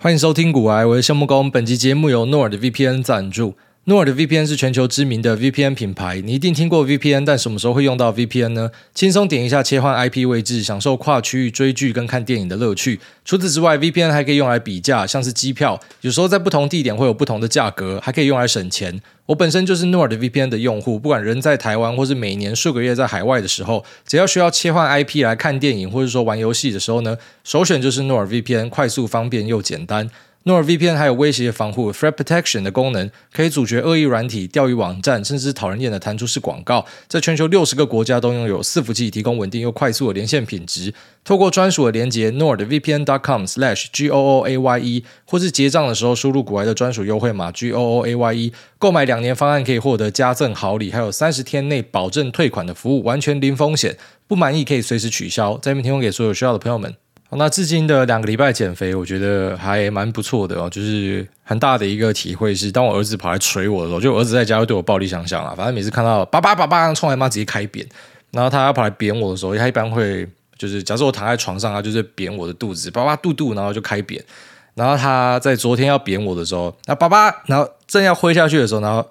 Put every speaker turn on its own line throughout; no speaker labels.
欢迎收听古癌，我是夏木工。本集节目由诺尔的 VPN 赞助。NordVPN 是全球知名的 VPN 品牌，你一定听过 VPN，但什么时候会用到 VPN 呢？轻松点一下切换 IP 位置，享受跨区域追剧跟看电影的乐趣。除此之外，VPN 还可以用来比价，像是机票，有时候在不同地点会有不同的价格，还可以用来省钱。我本身就是 NordVPN 的用户，不管人在台湾或是每年数个月在海外的时候，只要需要切换 IP 来看电影或者说玩游戏的时候呢，首选就是 NordVPN，快速、方便又简单。NordVPN 还有威胁防护 （Threat Protection） 的功能，可以阻绝恶意软体、钓鱼网站，甚至讨人厌的弹出式广告。在全球六十个国家都拥有伺服器，提供稳定又快速的连线品质。透过专属的连接 nordvpn.com/gooaye，或是结账的时候输入股癌的专属优惠码 gooaye，购买两年方案可以获得加赠好礼，还有三十天内保证退款的服务，完全零风险。不满意可以随时取消。在这边提供给所有需要的朋友们。那至今的两个礼拜减肥，我觉得还蛮不错的哦。就是很大的一个体会是，当我儿子跑来捶我的时候，就我儿子在家会对我暴力相向啊。反正每次看到爸爸爸爸冲来妈直接开扁，然后他要跑来扁我的时候，他一般会就是假设我躺在床上，他就是扁我的肚子，爸爸肚肚，然后就开扁。然后他在昨天要扁我的时候，那爸爸，然后正要挥下去的时候，然后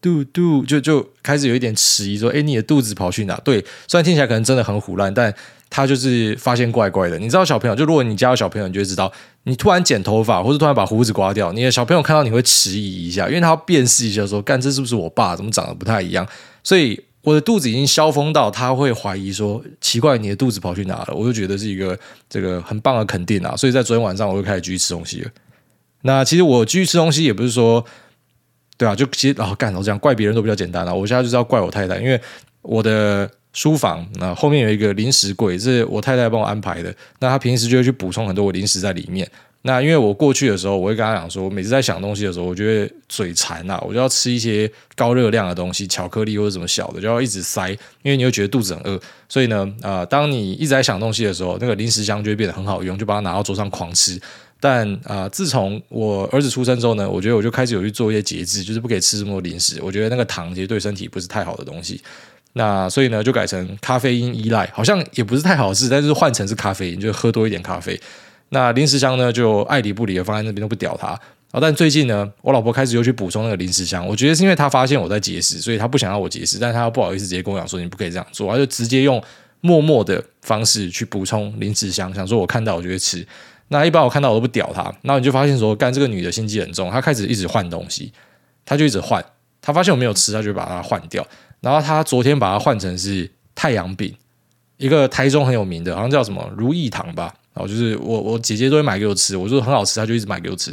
肚肚就就开始有一点迟疑，说：“哎，你的肚子跑去哪？”对，虽然听起来可能真的很唬烂，但。他就是发现怪怪的，你知道小朋友，就如果你家有小朋友，你就会知道，你突然剪头发或者突然把胡子刮掉，你的小朋友看到你会迟疑一下，因为他要辨识一下说，干，这是不是我爸？怎么长得不太一样？所以我的肚子已经消风到他会怀疑说，奇怪，你的肚子跑去哪了？我就觉得是一个这个很棒的肯定啊！所以在昨天晚上我就开始继续吃东西了。那其实我继续吃东西也不是说，对啊，就其实哦，干，我这样怪别人都比较简单啊。我现在就是要怪我太太，因为我的。书房那后面有一个零食柜，是我太太帮我安排的。那她平时就会去补充很多我零食在里面。那因为我过去的时候，我会跟她讲说，每次在想东西的时候，我就会嘴馋啊，我就要吃一些高热量的东西，巧克力或者什么小的，就要一直塞，因为你会觉得肚子很饿。所以呢，呃，当你一直在想东西的时候，那个零食箱就会变得很好用，就把它拿到桌上狂吃。但啊、自从我儿子出生之后呢，我觉得我就开始有去做一些节制，就是不可以吃这么多零食。我觉得那个糖其实对身体不是太好的东西。那所以呢，就改成咖啡因依赖，好像也不是太好事，但是换成是咖啡因，就喝多一点咖啡。那零食箱呢，就爱理不理的放在那边都不屌它。但最近呢，我老婆开始又去补充那个零食箱，我觉得是因为她发现我在节食，所以她不想要我节食，但她又不好意思直接跟我讲说，你不可以这样做，她就直接用默默的方式去补充零食箱，想说我看到我就会吃。那一般我看到我都不屌她，然后你就发现说，干这个女的心机很重，她开始一直换东西，她就一直换，她发现我没有吃，她就把它换掉。然后他昨天把它换成是太阳饼，一个台中很有名的，好像叫什么如意堂吧。然后就是我我姐姐都会买给我吃，我说很好吃，她就一直买给我吃。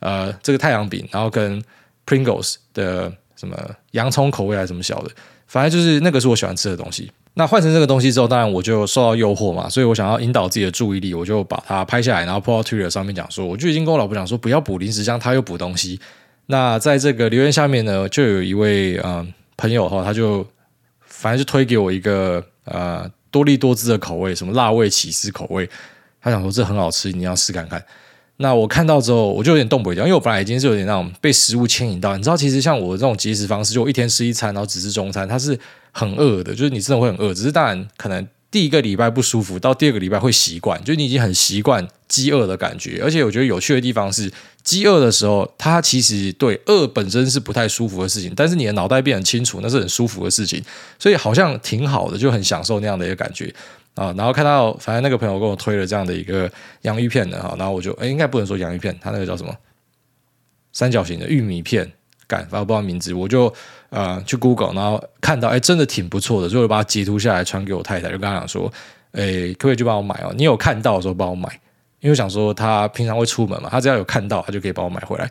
呃，这个太阳饼，然后跟 Pringles 的什么洋葱口味还是什么小的，反正就是那个是我喜欢吃的东西。那换成这个东西之后，当然我就受到诱惑嘛，所以我想要引导自己的注意力，我就把它拍下来，然后 po 到 Twitter 上面讲说，我就已经跟我老婆讲说，不要补零食箱，他又补东西。那在这个留言下面呢，就有一位嗯。朋友哈，他就反正就推给我一个呃多利多滋的口味，什么辣味起司口味，他想说这很好吃，你要试看看。那我看到之后，我就有点动不了，因为我本来已经是有点那种被食物牵引到，你知道，其实像我这种节食方式，就我一天吃一餐，然后只吃中餐，它是很饿的，就是你真的会很饿，只是当然可能。第一个礼拜不舒服，到第二个礼拜会习惯，就你已经很习惯饥饿的感觉。而且我觉得有趣的地方是，饥饿的时候，它其实对饿本身是不太舒服的事情，但是你的脑袋变得清楚，那是很舒服的事情，所以好像挺好的，就很享受那样的一个感觉啊。然后看到，反正那个朋友跟我推了这样的一个洋芋片的哈，然后我就诶应该不能说洋芋片，它那个叫什么三角形的玉米片。干，反正不知道名字，我就呃去 Google，然后看到，哎，真的挺不错的，所以我把它截图下来传给我太太，就跟她讲说，哎，可不可以就帮我买哦？你有看到的时候帮我买，因为我想说他平常会出门嘛，他只要有看到，他就可以帮我买回来。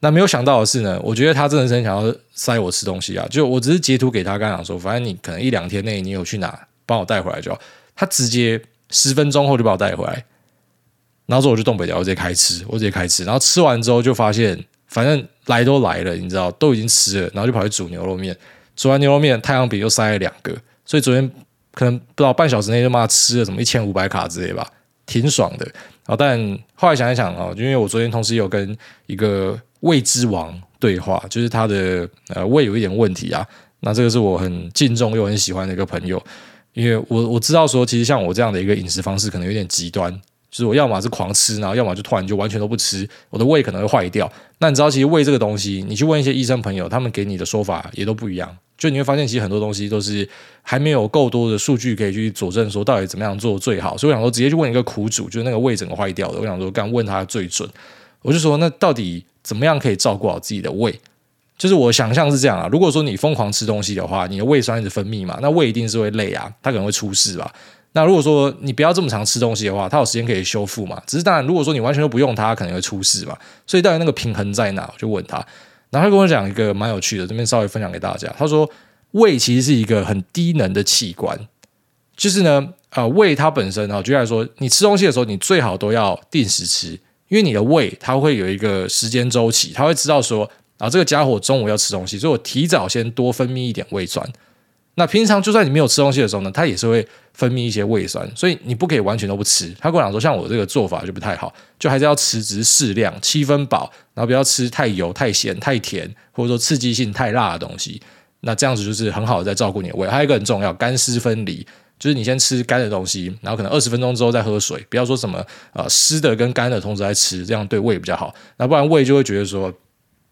那没有想到的是呢，我觉得他真的是很想要塞我吃东西啊，就我只是截图给他，跟他讲说，反正你可能一两天内你有去哪，帮我带回来就好。他直接十分钟后就把我带回来，然后之后我就动不了，我直接开吃，我直接开吃，然后吃完之后就发现。反正来都来了，你知道，都已经吃了，然后就跑去煮牛肉面。煮完牛肉面，太阳饼又塞了两个，所以昨天可能不知道半小时内就骂吃了什么一千五百卡之类吧，挺爽的。然后但后来想一想啊，就因为我昨天同时有跟一个胃之王对话，就是他的呃胃有一点问题啊。那这个是我很敬重又很喜欢的一个朋友，因为我我知道说，其实像我这样的一个饮食方式可能有点极端。就是我要么是狂吃，然后要么就突然就完全都不吃，我的胃可能会坏掉。那你知道，其实胃这个东西，你去问一些医生朋友，他们给你的说法也都不一样。就你会发现，其实很多东西都是还没有够多的数据可以去佐证说到底怎么样做最好。所以我想说，直接去问一个苦主，就是那个胃整个坏掉的，我想说，刚问他最准。我就说，那到底怎么样可以照顾好自己的胃？就是我想象是这样啊。如果说你疯狂吃东西的话，你的胃酸一直分泌嘛，那胃一定是会累啊，它可能会出事吧。那如果说你不要这么长吃东西的话，它有时间可以修复嘛。只是当然，如果说你完全都不用它，可能会出事嘛。所以到底那个平衡在哪？我就问他，然后他跟我讲一个蛮有趣的，这边稍微分享给大家。他说，胃其实是一个很低能的器官，就是呢，呃，胃它本身啊，举例来说，你吃东西的时候，你最好都要定时吃，因为你的胃它会有一个时间周期，它会知道说，啊，这个家伙中午要吃东西，所以我提早先多分泌一点胃酸。那平常就算你没有吃东西的时候呢，它也是会分泌一些胃酸，所以你不可以完全都不吃。他跟我讲说，像我这个做法就不太好，就还是要吃，只是适量，七分饱，然后不要吃太油、太咸、太甜，或者说刺激性太辣的东西。那这样子就是很好的在照顾你的胃。还有一个很重要，干湿分离，就是你先吃干的东西，然后可能二十分钟之后再喝水，不要说什么呃湿的跟干的同时在吃，这样对胃比较好。那不然胃就会觉得说，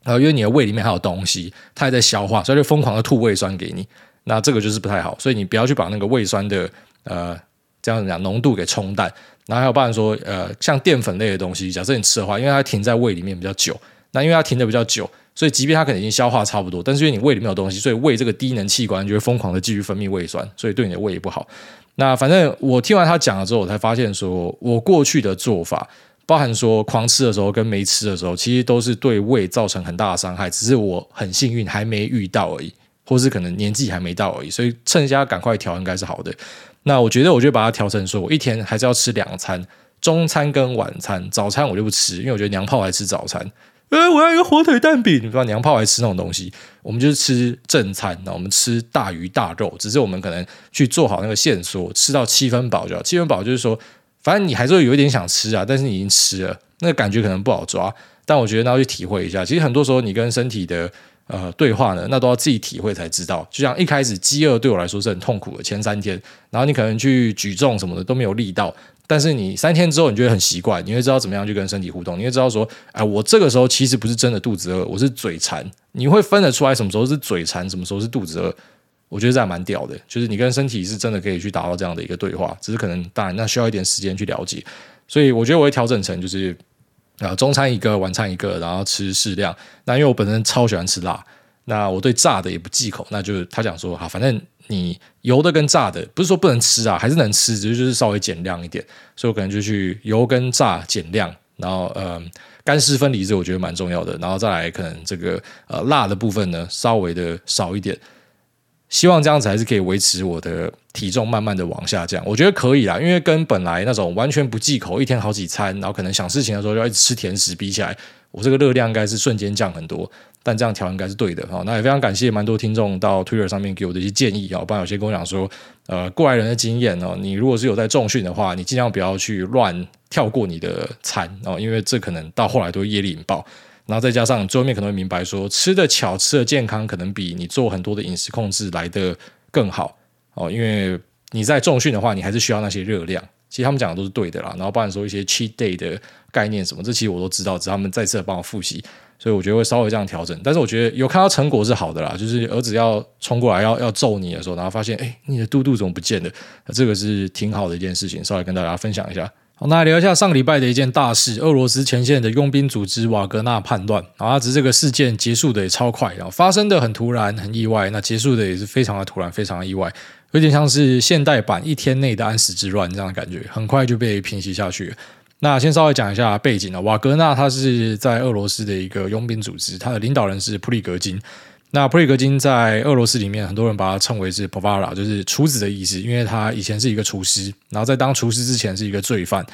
呃，因为你的胃里面还有东西，它还在消化，所以就疯狂的吐胃酸给你。那这个就是不太好，所以你不要去把那个胃酸的呃这样讲浓度给冲淡。然后还有包含说呃像淀粉类的东西，假设你吃的话，因为它停在胃里面比较久，那因为它停的比较久，所以即便它可能已经消化差不多，但是因为你胃里面有东西，所以胃这个低能器官就会疯狂的继续分泌胃酸，所以对你的胃也不好。那反正我听完他讲了之后，我才发现说我过去的做法，包含说狂吃的时候跟没吃的时候，其实都是对胃造成很大的伤害，只是我很幸运还没遇到而已。或是可能年纪还没到而已，所以趁现在赶快调应该是好的。那我觉得，我就把它调成说，我一天还是要吃两餐，中餐跟晚餐，早餐我就不吃，因为我觉得娘炮还吃早餐。呃，我要一个火腿蛋饼，你知道娘炮还吃那种东西，我们就是吃正餐，那我们吃大鱼大肉，只是我们可能去做好那个线索，吃到七分饱就好。七分饱就是说，反正你还是会有一点想吃啊，但是你已经吃了，那个感觉可能不好抓。但我觉得那要去体会一下，其实很多时候你跟身体的。呃，对话呢，那都要自己体会才知道。就像一开始饥饿对我来说是很痛苦的，前三天，然后你可能去举重什么的都没有力道，但是你三天之后，你就会很习惯，你会知道怎么样去跟身体互动，你会知道说，哎，我这个时候其实不是真的肚子饿，我是嘴馋。你会分得出来什么时候是嘴馋，什么时候是肚子饿。我觉得这还蛮屌的，就是你跟身体是真的可以去达到这样的一个对话，只是可能当然那需要一点时间去了解。所以我觉得我会调整成就是。啊，中餐一个，晚餐一个，然后吃适量。那因为我本身超喜欢吃辣，那我对炸的也不忌口。那就是他讲说，好，反正你油的跟炸的，不是说不能吃啊，还是能吃，只是就是稍微减量一点。所以我可能就去油跟炸减量，然后呃，干湿分离这我觉得蛮重要的。然后再来可能这个呃辣的部分呢，稍微的少一点。希望这样子还是可以维持我的体重慢慢的往下降，我觉得可以啦，因为跟本来那种完全不忌口，一天好几餐，然后可能想事情的时候就要一直吃甜食比起来，我这个热量应该是瞬间降很多。但这样调应该是对的哈。那也非常感谢蛮多听众到 Twitter 上面给我的一些建议啊，不然有些跟我讲说，呃，过来人的经验哦，你如果是有在重训的话，你尽量不要去乱跳过你的餐哦，因为这可能到后来都会业力引爆。然后再加上最后面可能会明白说，吃的巧，吃的健康，可能比你做很多的饮食控制来得更好哦。因为你在重训的话，你还是需要那些热量。其实他们讲的都是对的啦。然后包含说一些 cheat day 的概念什么，这其实我都知道，只是他们再次帮我复习。所以我觉得会稍微这样调整。但是我觉得有看到成果是好的啦。就是儿子要冲过来要要揍你的时候，然后发现哎，你的肚肚怎么不见了？这个是挺好的一件事情，稍微跟大家分享一下。好，那聊一下上个礼拜的一件大事：俄罗斯前线的佣兵组织瓦格纳叛乱。啊，只是这个事件结束的也超快，然后发生的很突然、很意外，那结束的也是非常的突然、非常的意外，有点像是现代版一天内的安史之乱这样的感觉，很快就被平息下去。那先稍微讲一下背景啊，瓦格纳他是在俄罗斯的一个佣兵组织，他的领导人是普里格金。那普里格金在俄罗斯里面，很多人把他称为是 Povara，就是厨子的意思，因为他以前是一个厨师，然后在当厨师之前是一个罪犯，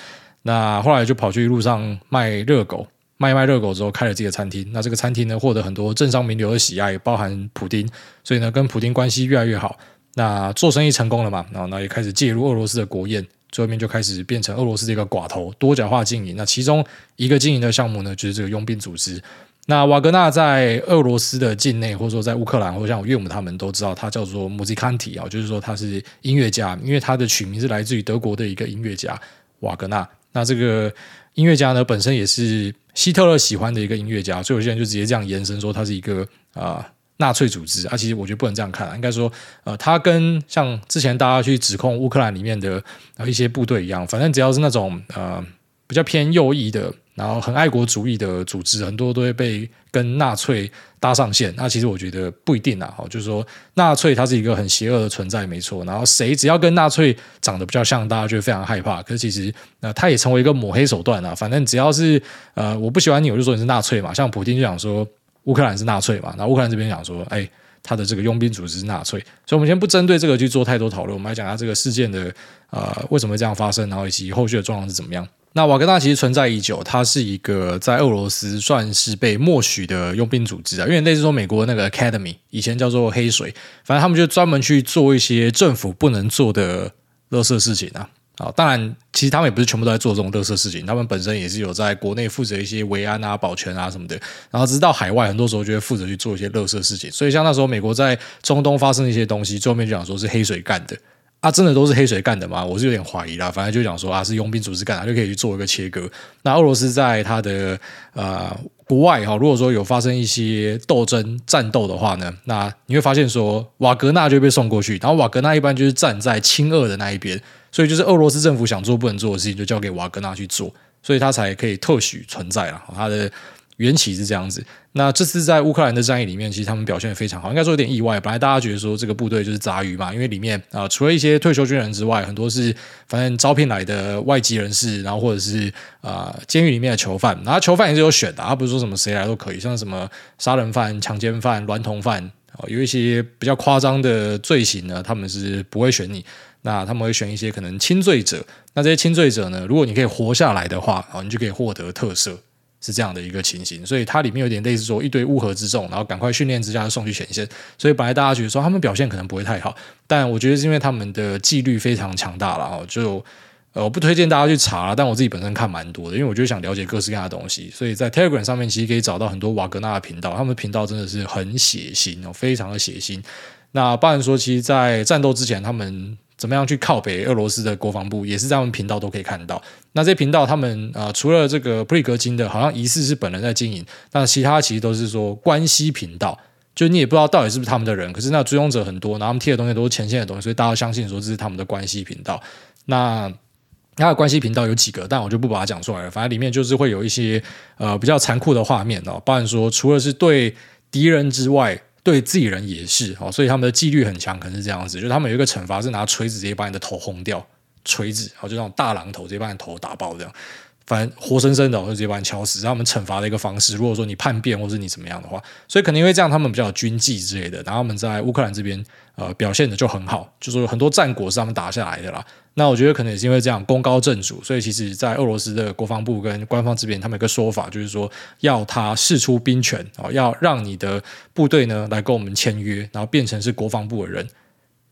那后来就跑去路上卖热狗，卖卖热狗之后开了这个餐厅，那这个餐厅呢获得很多政商名流的喜爱，包含普丁，所以呢跟普丁关系越来越好，那做生意成功了嘛，然后呢也开始介入俄罗斯的国宴，最后面就开始变成俄罗斯的一个寡头，多角化经营，那其中一个经营的项目呢就是这个佣兵组织。那瓦格纳在俄罗斯的境内，或者说在乌克兰，或者像我岳母他们都知道，他叫做 Muzikanti 啊，就是说他是音乐家，因为他的取名是来自于德国的一个音乐家瓦格纳。那这个音乐家呢，本身也是希特勒喜欢的一个音乐家，所以有些人就直接这样延伸说他是一个啊纳粹组织啊。其实我觉得不能这样看，应该说呃，他跟像之前大家去指控乌克兰里面的一些部队一样，反正只要是那种呃比较偏右翼的。然后很爱国主义的组织，很多都会被跟纳粹搭上线。那其实我觉得不一定啊，就是说纳粹它是一个很邪恶的存在，没错。然后谁只要跟纳粹长得比较像，大家就非常害怕。可是其实呃，它也成为一个抹黑手段啊。反正只要是呃，我不喜欢你，我就说你是纳粹嘛。像普丁就讲说乌克兰是纳粹嘛，然后乌克兰这边讲说，哎，他的这个佣兵组织是纳粹。所以我们先不针对这个去做太多讨论，我们来讲下这个事件的呃为什么会这样发生，然后以及后续的状况是怎么样。那瓦格纳其实存在已久，它是一个在俄罗斯算是被默许的佣兵组织啊，因为类似说美国那个 Academy 以前叫做黑水，反正他们就专门去做一些政府不能做的垃圾事情啊。啊，当然，其实他们也不是全部都在做这种垃圾事情，他们本身也是有在国内负责一些维安啊、保全啊什么的，然后直到海外，很多时候就会负责去做一些垃圾事情。所以像那时候美国在中东发生一些东西，最后面就讲说是黑水干的。啊，真的都是黑水干的吗？我是有点怀疑啦。反正就讲说啊，是佣兵组织干的，就可以去做一个切割。那俄罗斯在它的呃国外哈，如果说有发生一些斗争战斗的话呢，那你会发现说瓦格纳就被送过去，然后瓦格纳一般就是站在亲俄的那一边，所以就是俄罗斯政府想做不能做的事情，就交给瓦格纳去做，所以他才可以特许存在了。他的。缘起是这样子，那这次在乌克兰的战役里面，其实他们表现的非常好，应该说有点意外。本来大家觉得说这个部队就是杂鱼嘛，因为里面啊、除了一些退休军人之外，很多是反正招聘来的外籍人士，然后或者是啊、监狱里面的囚犯，然后囚犯也是有选的，他不是说什么谁来都可以，像什么杀人犯、强奸犯、孪童犯，有一些比较夸张的罪行呢，他们是不会选你，那他们会选一些可能轻罪者，那这些轻罪者呢，如果你可以活下来的话，啊，你就可以获得特赦。是这样的一个情形，所以它里面有点类似说一堆乌合之众，然后赶快训练之下送去前线。所以本来大家觉得说他们表现可能不会太好，但我觉得是因为他们的纪律非常强大了哦。就呃，我不推荐大家去查，但我自己本身看蛮多的，因为我就想了解各式各样的东西。所以在 Telegram 上面其实可以找到很多瓦格纳的频道，他们的频道真的是很血腥哦，非常的血腥。那不然说，其实，在战斗之前，他们。怎么样去靠北俄罗斯的国防部也是在他们频道都可以看到。那这频道他们啊、呃，除了这个普里格金的，好像疑似是本人在经营，那其他其实都是说关系频道，就你也不知道到底是不是他们的人。可是那追踪者很多，然后他们贴的东西都是前线的东西，所以大家相信说这是他们的关系频道。那他的关系频道有几个，但我就不把它讲出来了。反正里面就是会有一些呃比较残酷的画面哦，包含说除了是对敌人之外。对自己人也是哦，所以他们的纪律很强，可能是这样子，就他们有一个惩罚是拿锤子直接把你的头轰掉，锤子，哦，就那种大榔头直接把你头打爆这样，反正活生生的，就直接把你敲死，是他们惩罚的一个方式。如果说你叛变或是你怎么样的话，所以可能因为这样，他们比较有军纪之类的，然后他们在乌克兰这边呃表现的就很好，就是很多战果是他们打下来的啦。那我觉得可能也是因为这样功高震主，所以其实，在俄罗斯的国防部跟官方这边，他们有个说法，就是说要他释出兵权哦，要让你的部队呢来跟我们签约，然后变成是国防部的人，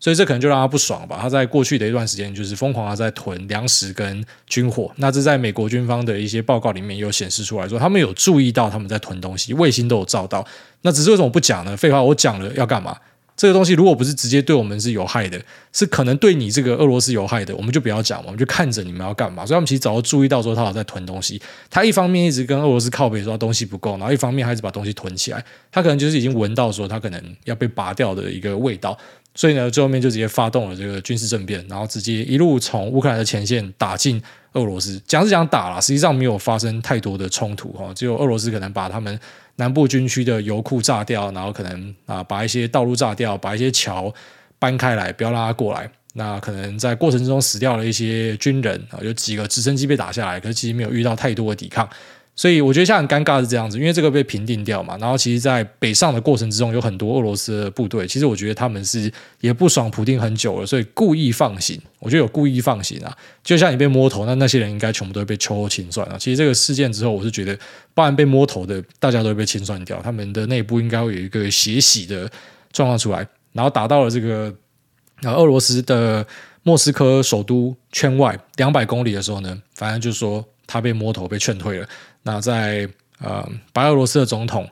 所以这可能就让他不爽吧。他在过去的一段时间就是疯狂的在囤粮食跟军火，那这在美国军方的一些报告里面有显示出来说，他们有注意到他们在囤东西，卫星都有照到。那只是为什么不讲呢？废话，我讲了要干嘛？这个东西如果不是直接对我们是有害的，是可能对你这个俄罗斯有害的，我们就不要讲，我们就看着你们要干嘛。所以他们其实早就注意到说他有在囤东西，他一方面一直跟俄罗斯靠北说东西不够，然后一方面还是把东西囤起来，他可能就是已经闻到说他可能要被拔掉的一个味道，所以呢，最后面就直接发动了这个军事政变，然后直接一路从乌克兰的前线打进俄罗斯。讲是讲打了，实际上没有发生太多的冲突哈，只有俄罗斯可能把他们。南部军区的油库炸掉，然后可能啊把一些道路炸掉，把一些桥搬开来，不要让他过来。那可能在过程之中死掉了一些军人啊，有几个直升机被打下来，可是其实没有遇到太多的抵抗。所以我觉得现在很尴尬是这样子，因为这个被平定掉嘛。然后其实，在北上的过程之中，有很多俄罗斯的部队。其实我觉得他们是也不爽普丁很久了，所以故意放行。我觉得有故意放行啊，就像你被摸头，那那些人应该全部都会被秋后清算啊。其实这个事件之后，我是觉得，包含被摸头的，大家都会被清算掉。他们的内部应该会有一个血洗的状况出来。然后打到了这个呃俄罗斯的莫斯科首都圈外两百公里的时候呢，反正就是说他被摸头，被劝退了。那在呃白俄罗斯的总统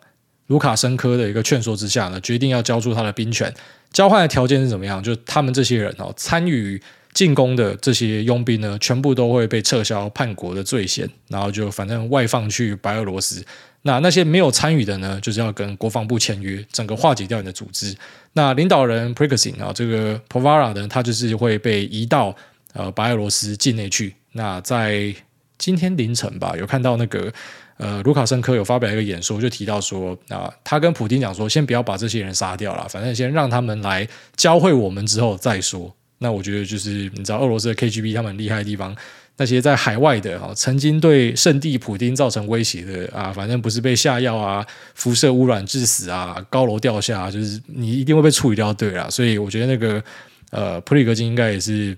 卢卡申科的一个劝说之下呢，决定要交出他的兵权。交换的条件是怎么样？就他们这些人哦，参与进攻的这些佣兵呢，全部都会被撤销叛国的罪嫌，然后就反正外放去白俄罗斯。那那些没有参与的呢，就是要跟国防部签约，整个化解掉你的组织。那领导人 p r i g o z i n 啊，这个 Povara 呢，他就是会被移到呃白俄罗斯境内去。那在今天凌晨吧，有看到那个呃卢卡申科有发表一个演说，就提到说啊、他跟普丁讲说，先不要把这些人杀掉了，反正先让他们来教会我们之后再说。那我觉得就是你知道俄罗斯的 KGB 他们厉害的地方，那些在海外的啊，曾经对圣地普丁造成威胁的啊，反正不是被下药啊、辐射污染致死啊、高楼掉下，就是你一定会被处理掉，对啦。所以我觉得那个呃普里格金应该也是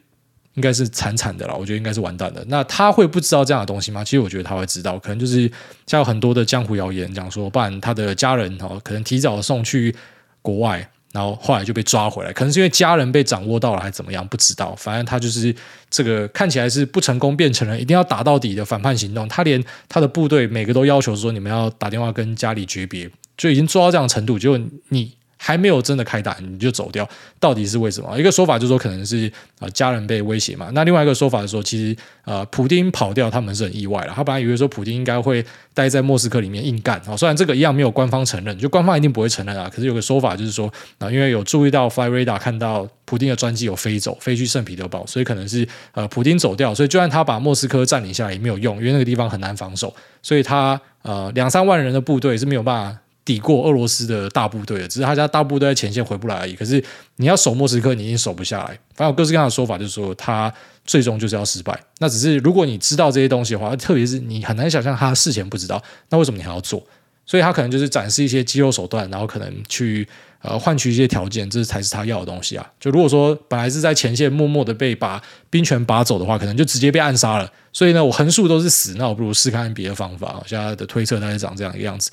应该是惨惨的啦，我觉得应该是完蛋的。那他会不知道这样的东西吗？其实我觉得他会知道，可能就是像有很多的江湖谣言讲说，不然他的家人哦，可能提早送去国外。然后后来就被抓回来，可能是因为家人被掌握到了，还是怎么样？不知道。反正他就是这个看起来是不成功变成了一定要打到底的反叛行动。他连他的部队每个都要求说，你们要打电话跟家里诀别，就已经做到这样的程度。结果你。还没有真的开打，你就走掉，到底是为什么？一个说法就是说可能是啊家人被威胁嘛。那另外一个说法是说，其实呃普丁跑掉，他们是很意外了。他本来以为说普丁应该会待在莫斯科里面硬干啊，虽然这个一样没有官方承认，就官方一定不会承认啊。可是有个说法就是说啊，因为有注意到 Fly Radar 看到普丁的专机有飞走，飞去圣彼得堡，所以可能是呃普丁走掉，所以就算他把莫斯科占领下来也没有用，因为那个地方很难防守，所以他呃两三万人的部队是没有办法。抵过俄罗斯的大部队的，只是他家大部队在前线回不来而已。可是你要守莫斯科，你已经守不下来。反正有各式各样的说法，就是说他最终就是要失败。那只是如果你知道这些东西的话，特别是你很难想象他事前不知道，那为什么你还要做？所以他可能就是展示一些肌肉手段，然后可能去呃换取一些条件，这才是他要的东西啊。就如果说本来是在前线默默的被把兵权拔走的话，可能就直接被暗杀了。所以呢，我横竖都是死，那我不如试看别的方法。现在的推测大概长这样一个样子。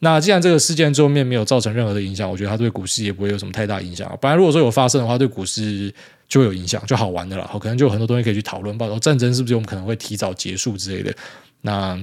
那既然这个事件最后面没有造成任何的影响，我觉得它对股市也不会有什么太大影响。本来如果说有发生的话，对股市就会有影响，就好玩的了。好，可能就有很多东西可以去讨论，包括战争是不是我们可能会提早结束之类的。那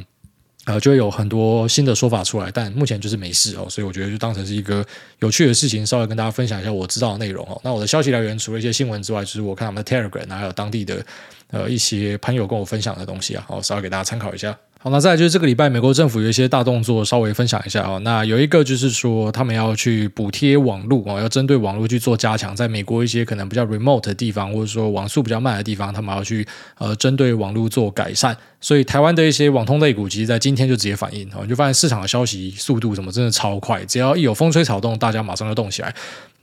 呃，就会有很多新的说法出来，但目前就是没事哦，所以我觉得就当成是一个有趣的事情，稍微跟大家分享一下我知道的内容哦。那我的消息来源除了一些新闻之外，就是我看他们的 Telegram，还有当地的呃一些朋友跟我分享的东西啊，好，稍微给大家参考一下。好，那再来就是这个礼拜，美国政府有一些大动作，稍微分享一下啊。那有一个就是说，他们要去补贴网络啊，要针对网络去做加强，在美国一些可能比较 remote 的地方，或者说网速比较慢的地方，他们要去呃针对网络做改善。所以台湾的一些网通类股，其实在今天就直接反应，你就发现市场的消息速度什么真的超快，只要一有风吹草动，大家马上就动起来。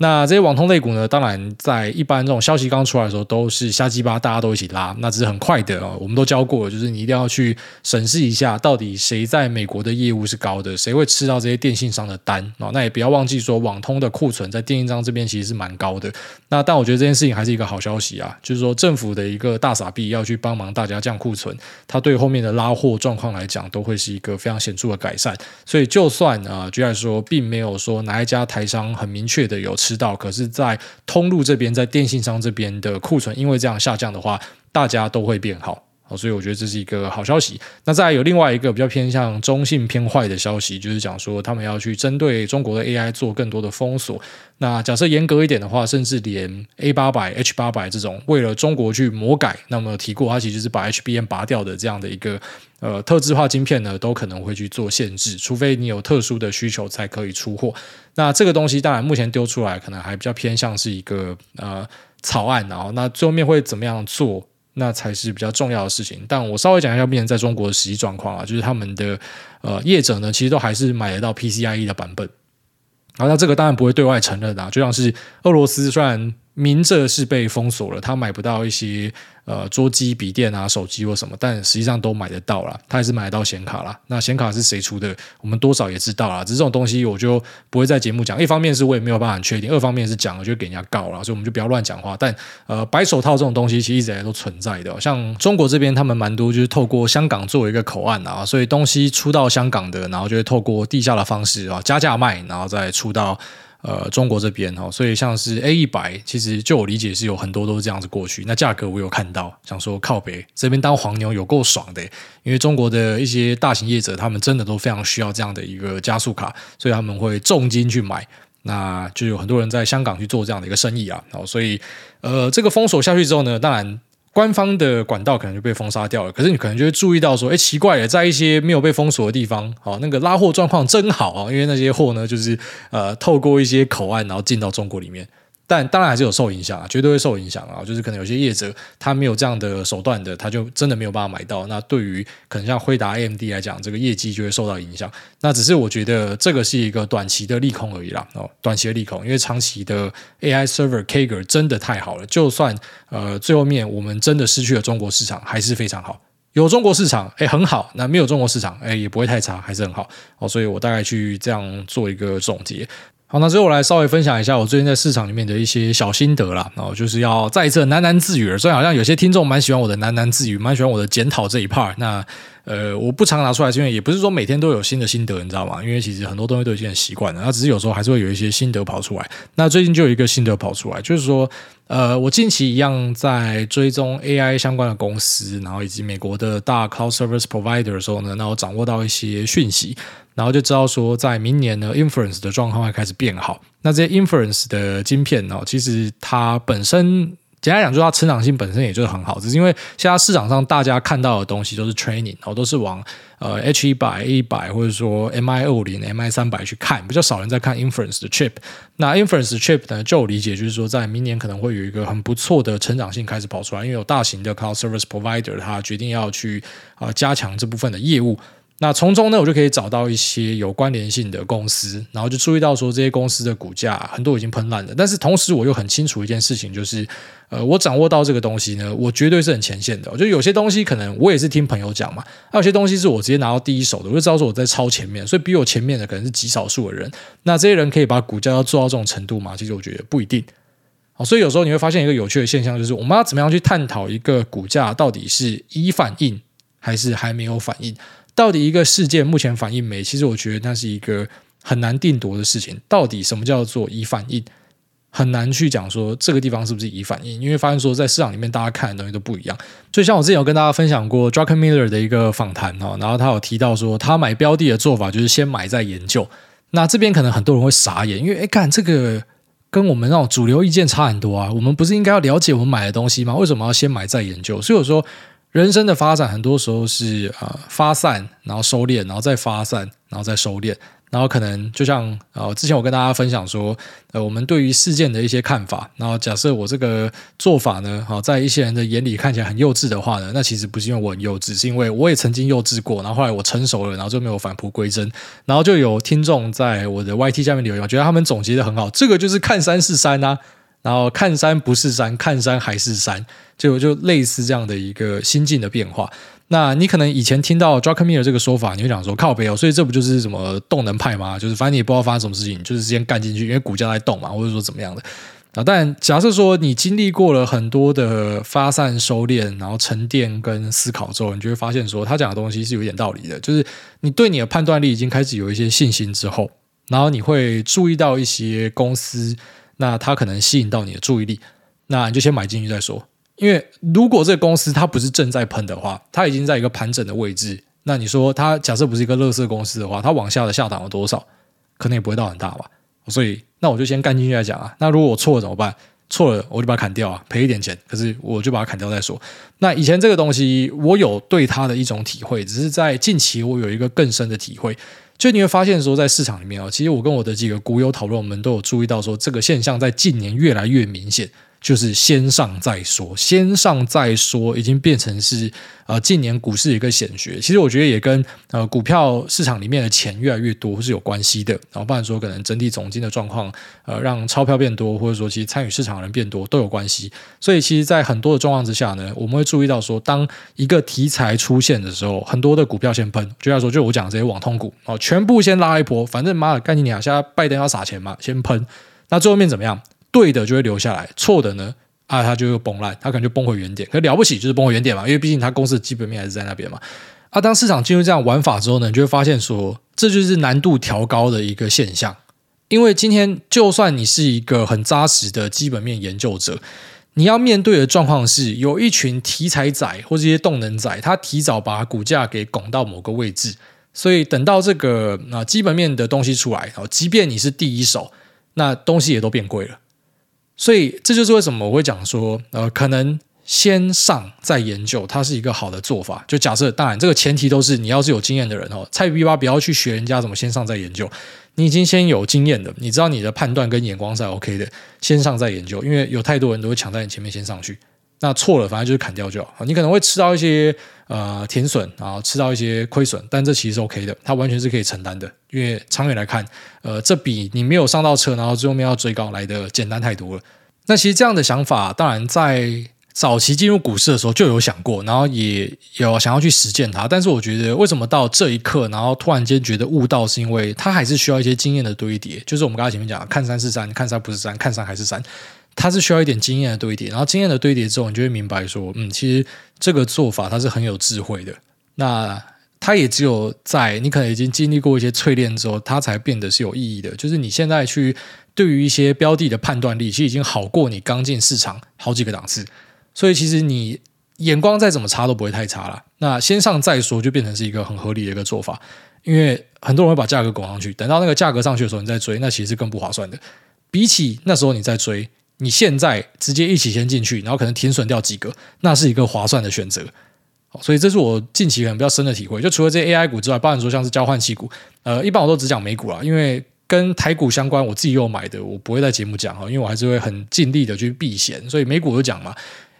那这些网通类股呢，当然在一般这种消息刚出来的时候，都是瞎鸡巴，大家都一起拉，那只是很快的哦。我们都教过，就是你一定要去审视一下，到底谁在美国的业务是高的，谁会吃到这些电信商的单啊？那也不要忘记说，网通的库存在电信商这边其实是蛮高的。那但我觉得这件事情还是一个好消息啊，就是说政府的一个大傻逼要去帮忙大家降库存，它对。后面的拉货状况来讲，都会是一个非常显著的改善。所以，就算啊，居然说并没有说哪一家台商很明确的有吃知道，可是，在通路这边，在电信商这边的库存，因为这样下降的话，大家都会变好。哦所以我觉得这是一个好消息。那再有另外一个比较偏向中性偏坏的消息，就是讲说他们要去针对中国的 AI 做更多的封锁。那假设严格一点的话，甚至连 A 八百、H 八百这种为了中国去魔改，那么提过它其实是把 HBM 拔掉的这样的一个呃特制化晶片呢，都可能会去做限制，除非你有特殊的需求才可以出货。那这个东西当然目前丢出来可能还比较偏向是一个呃草案，然后那最后面会怎么样做？那才是比较重要的事情，但我稍微讲一下目前在中国的实际状况啊，就是他们的呃业者呢，其实都还是买得到 PCIe 的版本，然后那这个当然不会对外承认的，就像是俄罗斯虽然明着是被封锁了，他买不到一些。呃，桌机、笔电啊，手机或什么，但实际上都买得到啦。他还是买得到显卡啦。那显卡是谁出的？我们多少也知道啦。只是这种东西，我就不会在节目讲。一方面是我也没有办法确定，二方面是讲了就给人家告了，所以我们就不要乱讲话。但呃，白手套这种东西其实一直以来都存在的。像中国这边，他们蛮多就是透过香港作为一个口岸啊，所以东西出到香港的，然后就会透过地下的方式啊加价卖，然后再出到。呃，中国这边哈，所以像是 A 一百，其实就我理解是有很多都是这样子过去。那价格我有看到，想说靠北这边当黄牛有够爽的，因为中国的一些大型业者，他们真的都非常需要这样的一个加速卡，所以他们会重金去买。那就有很多人在香港去做这样的一个生意啊。然后所以呃，这个封锁下去之后呢，当然。官方的管道可能就被封杀掉了，可是你可能就会注意到说，哎，奇怪了，在一些没有被封锁的地方，哦，那个拉货状况真好啊，因为那些货呢，就是呃，透过一些口岸，然后进到中国里面。但当然还是有受影响啊，绝对会受影响啊。就是可能有些业者他没有这样的手段的，他就真的没有办法买到。那对于可能像辉达、AMD 来讲，这个业绩就会受到影响。那只是我觉得这个是一个短期的利空而已啦。哦，短期的利空，因为长期的 AI server CAGR 真的太好了。就算呃最后面我们真的失去了中国市场，还是非常好。有中国市场，哎，很好。那没有中国市场，哎，也不会太差，还是很好。哦，所以我大概去这样做一个总结。好，那最后我来稍微分享一下我最近在市场里面的一些小心得啦。然后就是要再一次喃喃自语了。虽然好像有些听众蛮喜欢我的喃喃自语，蛮喜欢我的检讨这一 part。那呃，我不常拿出来，因为也不是说每天都有新的心得，你知道吗？因为其实很多东西都已经很习惯了。那只是有时候还是会有一些心得跑出来。那最近就有一个心得跑出来，就是说，呃，我近期一样在追踪 AI 相关的公司，然后以及美国的大 Cloud Service Provider 的时候呢，那我掌握到一些讯息。然后就知道说，在明年呢，inference 的状况会开始变好。那这些 inference 的晶片呢，其实它本身简单讲，就是它成长性本身也就是很好。只是因为现在市场上大家看到的东西都是 training，然后都是往呃 H 一百、A 一百或者说 MI 二五零、MI 三百去看，比较少人在看 inference 的 chip。那 inference chip 呢，就我理解就是说，在明年可能会有一个很不错的成长性开始跑出来，因为有大型的 cloud service provider，他决定要去啊、加强这部分的业务。那从中呢，我就可以找到一些有关联性的公司，然后就注意到说这些公司的股价很多已经喷烂了。但是同时，我又很清楚一件事情，就是呃，我掌握到这个东西呢，我绝对是很前线的。我觉得有些东西可能我也是听朋友讲嘛，还有些东西是我直接拿到第一手的，我就知道说我在超前面，所以比我前面的可能是极少数的人。那这些人可以把股价要做到这种程度吗？其实我觉得不一定。好，所以有时候你会发现一个有趣的现象，就是我们要怎么样去探讨一个股价到底是已反应还是还没有反应。到底一个事件目前反应没？其实我觉得那是一个很难定夺的事情。到底什么叫做已反应？很难去讲说这个地方是不是已反应，因为发现说在市场里面大家看的东西都不一样。所以像我之前有跟大家分享过 Druckenmiller 的一个访谈哦，然后他有提到说他买标的的做法就是先买再研究。那这边可能很多人会傻眼，因为哎，看这个跟我们那种主流意见差很多啊。我们不是应该要了解我们买的东西吗？为什么要先买再研究？所以我说。人生的发展很多时候是呃发散，然后收敛，然后再发散，然后再收敛，然后可能就像呃之前我跟大家分享说，呃我们对于事件的一些看法，然后假设我这个做法呢，好在一些人的眼里看起来很幼稚的话呢，那其实不是因为我很幼稚，是因为我也曾经幼稚过，然后后来我成熟了，然后就没有返璞归真，然后就有听众在我的 YT 下面留言，我觉得他们总结的很好，这个就是看山是山啊。然后看山不是山，看山还是山，就就类似这样的一个心境的变化。那你可能以前听到 Druckenmiller 这个说法，你会讲说靠北哦，所以这不就是什么动能派吗？就是反正你也不知道发生什么事情，就是先干进去，因为股价在动嘛，或者说怎么样的啊。但假设说你经历过了很多的发散、收敛，然后沉淀跟思考之后，你就会发现说他讲的东西是有点道理的。就是你对你的判断力已经开始有一些信心之后，然后你会注意到一些公司。那它可能吸引到你的注意力，那你就先买进去再说。因为如果这个公司它不是正在喷的话，它已经在一个盘整的位置。那你说它假设不是一个乐色公司的话，它往下的下档有多少？可能也不会到很大吧。所以那我就先干进去再讲啊。那如果我错了怎么办？错了我就把它砍掉啊，赔一点钱。可是我就把它砍掉再说。那以前这个东西我有对它的一种体会，只是在近期我有一个更深的体会。就你会发现说，在市场里面啊，其实我跟我的几个股友讨论，我们都有注意到说，这个现象在近年越来越明显。就是先上再说，先上再说，已经变成是呃近年股市一个显学。其实我觉得也跟呃股票市场里面的钱越来越多是有关系的。然后不然说可能整体总金的状况，呃让钞票变多，或者说其实参与市场的人变多都有关系。所以其实，在很多的状况之下呢，我们会注意到说，当一个题材出现的时候，很多的股票先喷，就像说就我讲这些网通股哦，全部先拉一波，反正妈的干你娘，现在拜登要撒钱嘛，先喷，那最后面怎么样？对的就会留下来，错的呢啊，它就会崩烂，它可能就崩回原点。可了不起就是崩回原点嘛，因为毕竟它公司的基本面还是在那边嘛。啊，当市场进入这样玩法之后呢，你就会发现说，这就是难度调高的一个现象。因为今天就算你是一个很扎实的基本面研究者，你要面对的状况是有一群题材仔或这些动能仔，他提早把股价给拱到某个位置，所以等到这个啊基本面的东西出来，即便你是第一手。那东西也都变贵了。所以这就是为什么我会讲说，呃，可能先上再研究，它是一个好的做法。就假设，当然这个前提都是你要是有经验的人哦，菜逼吧不要去学人家怎么先上再研究。你已经先有经验的，你知道你的判断跟眼光是 OK 的，先上再研究，因为有太多人都会抢在你前面先上去。那错了，反正就是砍掉就好。你可能会吃到一些呃甜损，然后吃到一些亏损，但这其实是 OK 的，它完全是可以承担的。因为长远来看，呃，这比你没有上到车，然后最后面要追高来的简单太多了。那其实这样的想法，当然在早期进入股市的时候就有想过，然后也有想要去实践它。但是我觉得，为什么到这一刻，然后突然间觉得悟道，是因为它还是需要一些经验的堆叠。就是我们刚才前面讲，看山是山，看山不是山，看山还是山。它是需要一点经验的堆叠，然后经验的堆叠之后，你就会明白说，嗯，其实这个做法它是很有智慧的。那它也只有在你可能已经经历过一些淬炼之后，它才变得是有意义的。就是你现在去对于一些标的的判断力，其实已经好过你刚进市场好几个档次。所以其实你眼光再怎么差都不会太差了。那先上再说，就变成是一个很合理的一个做法。因为很多人会把价格拱上去，等到那个价格上去的时候，你再追，那其实更不划算的。比起那时候你再追。你现在直接一起先进去，然后可能停损掉几个，那是一个划算的选择。所以这是我近期可能比较深的体会。就除了这些 AI 股之外，包含说像是交换器股，呃，一般我都只讲美股啦，因为跟台股相关，我自己又有买的，我不会在节目讲哈，因为我还是会很尽力的去避险。所以美股就讲嘛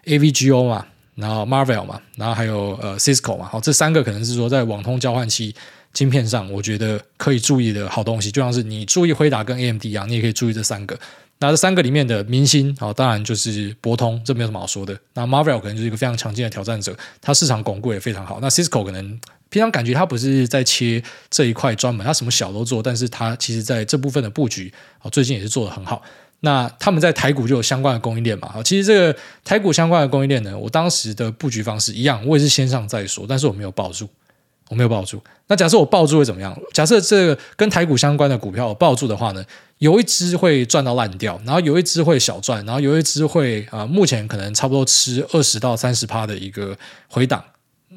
，AVGO 嘛，然后 Marvell 嘛，然后还有呃 Cisco 嘛，好，这三个可能是说在网通交换器晶片上，我觉得可以注意的好东西，就像是你注意辉达跟 AMD 一样，你也可以注意这三个。那这三个里面的明星，好，当然就是博通，这没有什么好说的。那 Marvel 可能就是一个非常强劲的挑战者，它市场巩固也非常好。那 Cisco 可能平常感觉它不是在切这一块专门，它什么小都做，但是它其实在这部分的布局啊，最近也是做得很好。那他们在台股就有相关的供应链嘛？其实这个台股相关的供应链呢，我当时的布局方式一样，我也是先上再说，但是我没有报住。我没有抱住。那假设我抱住会怎么样？假设这个跟台股相关的股票我抱住的话呢，有一只会赚到烂掉，然后有一只会小赚，然后有一只会啊、目前可能差不多吃二十到三十趴的一个回档。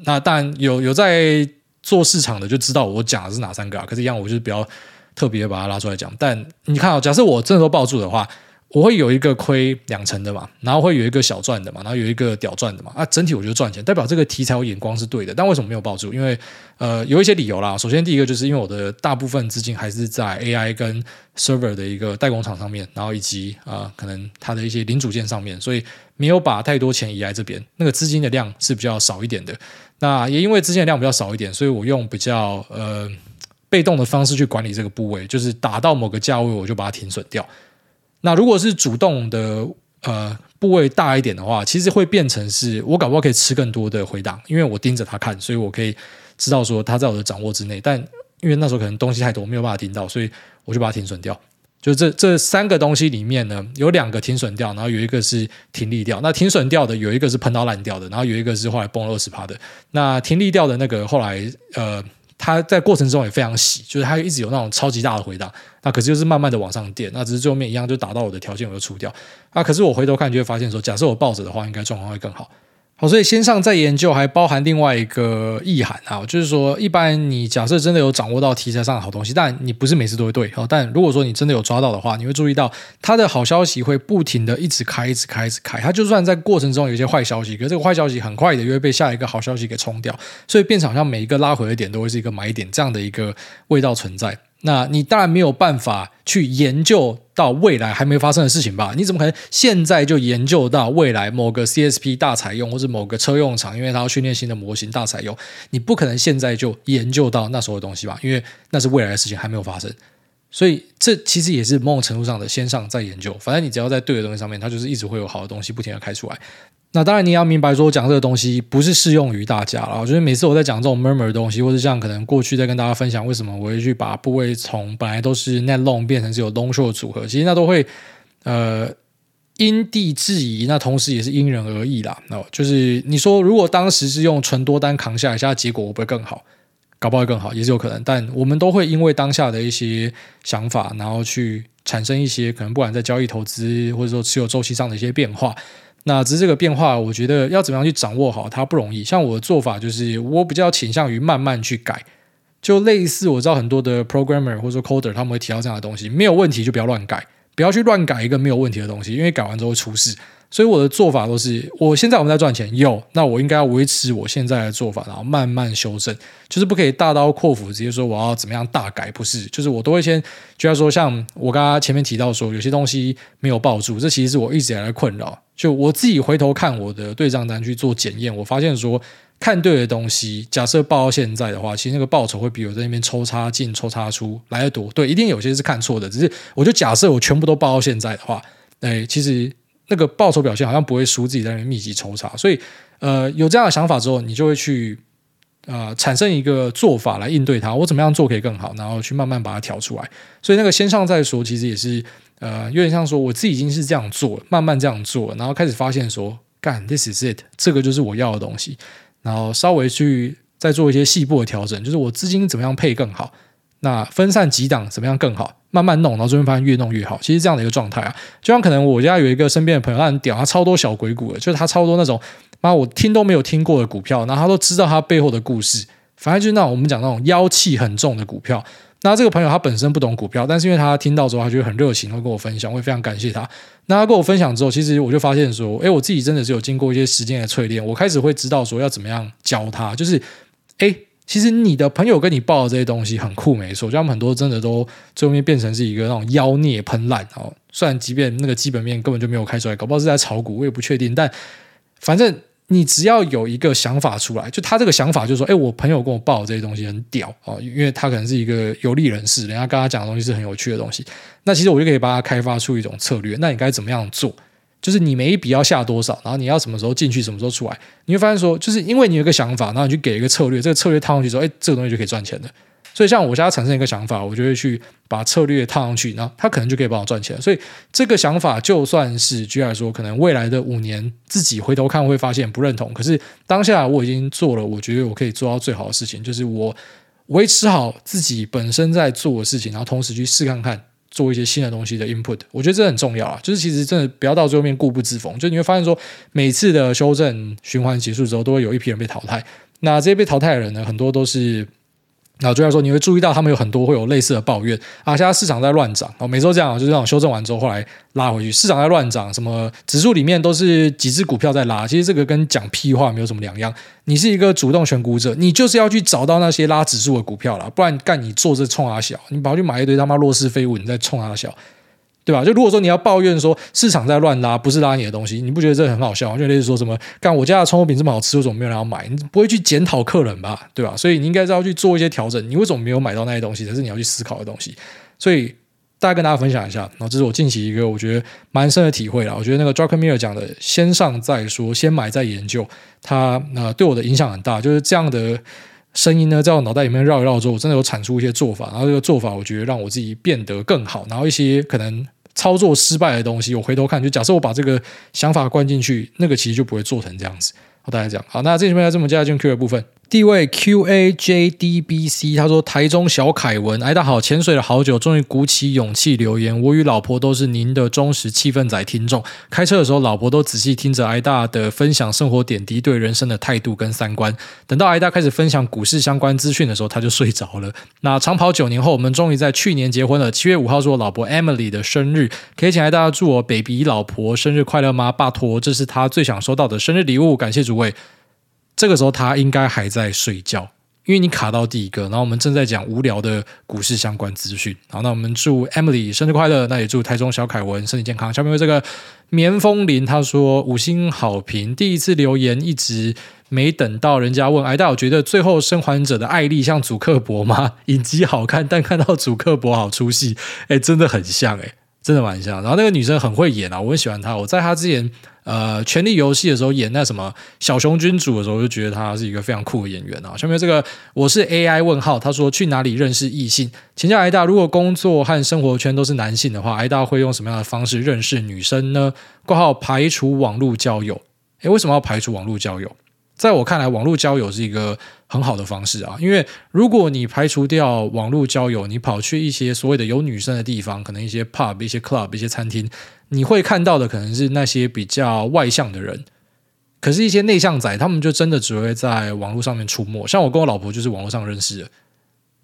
那当然有有在做市场的就知道我讲的是哪三个啊。可是，一样我就是比较特别把它拉出来讲。但你看啊，假设我真的都抱住的话。我会有一个亏两成的嘛，然后会有一个小赚的嘛，然后有一个屌赚的嘛，啊，整体我觉得赚钱，代表这个题材我眼光是对的。但为什么没有抱住？因为呃，有一些理由啦。首先，第一个就是因为我的大部分资金还是在 AI 跟 server 的一个代工厂上面，然后以及啊、可能它的一些零组件上面，所以没有把太多钱移来这边。那个资金的量是比较少一点的。那也因为资金的量比较少一点，所以我用比较呃被动的方式去管理这个部位，就是打到某个价位我就把它停损掉。那如果是主动的，呃，部位大一点的话，其实会变成是我搞不好可以吃更多的回档，因为我盯着它看，所以我可以知道说它在我的掌握之内。但因为那时候可能东西太多，没有办法盯到，所以我就把它停损掉。就这这三个东西里面呢，有两个停损掉，然后有一个是停利掉。那停损掉的有一个是喷到烂掉的，然后有一个是后来崩了二十趴的。那停利掉的那个后来呃。它在过程中也非常喜，就是它一直有那种超级大的回档，那可是就是慢慢的往上垫，那只是最后面一样就达到我的条件，我就出掉。啊，可是我回头看就会发现说，假设我抱着的话，应该状况会更好。好，所以先上再研究还包含另外一个意涵啊，就是说，一般你假设真的有掌握到题材上的好东西，但你不是每次都会对，但如果说你真的有抓到的话，你会注意到它的好消息会不停的一直开，一直开，一直开。它就算在过程中有一些坏消息，可是这个坏消息很快的又会被下一个好消息给冲掉，所以变成好像每一个拉回的点都会是一个买点这样的一个味道存在。那你当然没有办法去研究到未来还没发生的事情吧？你怎么可能现在就研究到未来某个 CSP 大采用，或者某个车用厂，因为它要训练新的模型大采用？你不可能现在就研究到那时候的东西吧？因为那是未来的事情，还没有发生。所以这其实也是某种程度上的先上再研究。反正你只要在对的东西上面，它就是一直会有好的东西不停地开出来。那当然，你要明白说，我讲这个东西不是适用于大家了。就是每次我在讲这种 murmur 的东西，或者像可能过去在跟大家分享为什么我会去把部位从本来都是 net long 变成是有 long short 组合，其实那都会呃因地制宜，那同时也是因人而异啦。那就是你说，如果当时是用纯多单扛下来，现在结果会不会更好？搞不好会更好，也是有可能。但我们都会因为当下的一些想法，然后去产生一些可能不管在交易、投资，或者说持有周期上的一些变化。那只是这个变化，我觉得要怎么样去掌握好它不容易。像我的做法就是，我比较倾向于慢慢去改，就类似我知道很多的 programmer 或者说 coder 他们会提到这样的东西，没有问题就不要乱改，不要去乱改一个没有问题的东西，因为改完之后会出事。所以我的做法都是，我现在我们在赚钱，有，那我应该要维持我现在的做法，然后慢慢修正，就是不可以大刀阔斧直接说我要怎么样大改，不是，就是我都会先，就像说像我刚刚前面提到说，有些东西没有抱住，这其实是我一直以来的困扰。就我自己回头看我的对账单去做检验，我发现说看对的东西，假设报到现在的话，其实那个报酬会比我在那边抽插进抽插出来得多。对，一定有些是看错的，只是我就假设我全部都报到现在的话，哎，其实。那个报酬表现好像不会输自己在那密集抽查，所以呃有这样的想法之后，你就会去呃产生一个做法来应对它。我怎么样做可以更好，然后去慢慢把它调出来。所以那个先上再说，其实也是呃有点像说我自己已经是这样做，慢慢这样做，然后开始发现说干，this is it，这个就是我要的东西。然后稍微去再做一些细部的调整，就是我资金怎么样配更好，那分散几档怎么样更好。慢慢弄，然后最后发现越弄越好。其实这样的一个状态啊，就像可能我家有一个身边的朋友，他很屌，他超多小鬼股的，就是他超多那种，妈我听都没有听过的股票，然后他都知道他背后的故事。反正就是那种我们讲那种妖气很重的股票。那这个朋友他本身不懂股票，但是因为他听到之后，他觉得很热情，会跟我分享，会非常感谢他。那他跟我分享之后，其实我就发现说，诶，我自己真的是有经过一些时间的淬炼，我开始会知道说要怎么样教他，就是诶。其实你的朋友跟你报的这些东西很酷，没错，就他们很多真的都最后面变成是一个那种妖孽喷烂哦。虽然即便那个基本面根本就没有开出来，搞不好是在炒股，我也不确定。但反正你只要有一个想法出来，就他这个想法就是说，哎，我朋友跟我报的这些东西很屌哦，因为他可能是一个有利人士，人家跟他讲的东西是很有趣的东西。那其实我就可以帮他开发出一种策略。那你该怎么样做？就是你每一笔要下多少，然后你要什么时候进去，什么时候出来，你会发现说，就是因为你有个想法，然后你去给一个策略，这个策略套上去之后，哎，这个东西就可以赚钱的。所以像我现在产生一个想法，我就会去把策略套上去，然后它可能就可以帮我赚钱。所以这个想法就算是居然说，可能未来的五年自己回头看会发现不认同，可是当下我已经做了，我觉得我可以做到最好的事情，就是我维持好自己本身在做的事情，然后同时去试看看。做一些新的东西的 input，我觉得这很重要啊。就是其实真的不要到最后面固步自封，就你会发现说，每次的修正循环结束之后，都会有一批人被淘汰。那这些被淘汰的人呢，很多都是。然后就要说，你会注意到他们有很多会有类似的抱怨啊，现在市场在乱涨哦，每周这样，就这种修正完之后，后来拉回去，市场在乱涨，什么指数里面都是几只股票在拉，其实这个跟讲屁话没有什么两样。你是一个主动选股者，你就是要去找到那些拉指数的股票了，不然干你做这冲阿小，你跑去买一堆他妈弱势废物，你在冲阿小。对吧？就如果说你要抱怨说市场在乱拉，不是拉你的东西，你不觉得这很好笑？就类似说什么，干我家的葱油饼这么好吃，为什么没有人要买？你不会去检讨客人吧？对吧？所以你应该是要去做一些调整。你为什么没有买到那些东西？这是你要去思考的东西。所以大概跟大家分享一下，然后这是我近期一个我觉得蛮深的体会啦。我觉得那个 Druckenmiller 讲的“先上再说，先买再研究”，它呃对我的影响很大。就是这样的。声音呢，在我脑袋里面绕一绕之后，我真的有产出一些做法，然后这个做法，我觉得让我自己变得更好。然后一些可能操作失败的东西，我回头看，就假设我把这个想法灌进去，那个其实就不会做成这样子。好，大家讲好，那这边来这么接下来进 Q 的部分。第一位 QAJDBC，他说：“台中小凯文，哎，大好，潜水了好久，终于鼓起勇气留言。我与老婆都是您的忠实气氛仔听众。开车的时候，老婆都仔细听着挨大的分享生活点滴，对人生的态度跟三观。等到挨大开始分享股市相关资讯的时候，他就睡着了。那长跑九年后，我们终于在去年结婚了。七月五号是我老婆 Emily 的生日，可以请挨大祝我 baby 老婆生日快乐吗？拜托，这是她最想收到的生日礼物。感谢主位。”这个时候他应该还在睡觉，因为你卡到第一个，然后我们正在讲无聊的股市相关资讯。好，那我们祝 Emily 生日快乐，那也祝台中小凯文身体健康。下面为这个棉风林他说五星好评，第一次留言一直没等到人家问，哎，但我觉得最后生还者的艾丽像祖克伯吗？影集好看，但看到祖克伯好出戏，哎，真的很像，哎，真的蛮像。然后那个女生很会演啊，我很喜欢她，我在她之前。呃，权力游戏的时候演那什么小熊君主的时候，就觉得他是一个非常酷的演员啊。下面这个我是 AI 问号，他说去哪里认识异性？请教挨大，如果工作和生活圈都是男性的话，挨大会用什么样的方式认识女生呢？括号排除网络交友。诶，为什么要排除网络交友？在我看来，网络交友是一个很好的方式啊，因为如果你排除掉网络交友，你跑去一些所谓的有女生的地方，可能一些 pub、一些 club、一些餐厅，你会看到的可能是那些比较外向的人。可是，一些内向仔，他们就真的只会在网络上面出没。像我跟我老婆就是网络上认识的，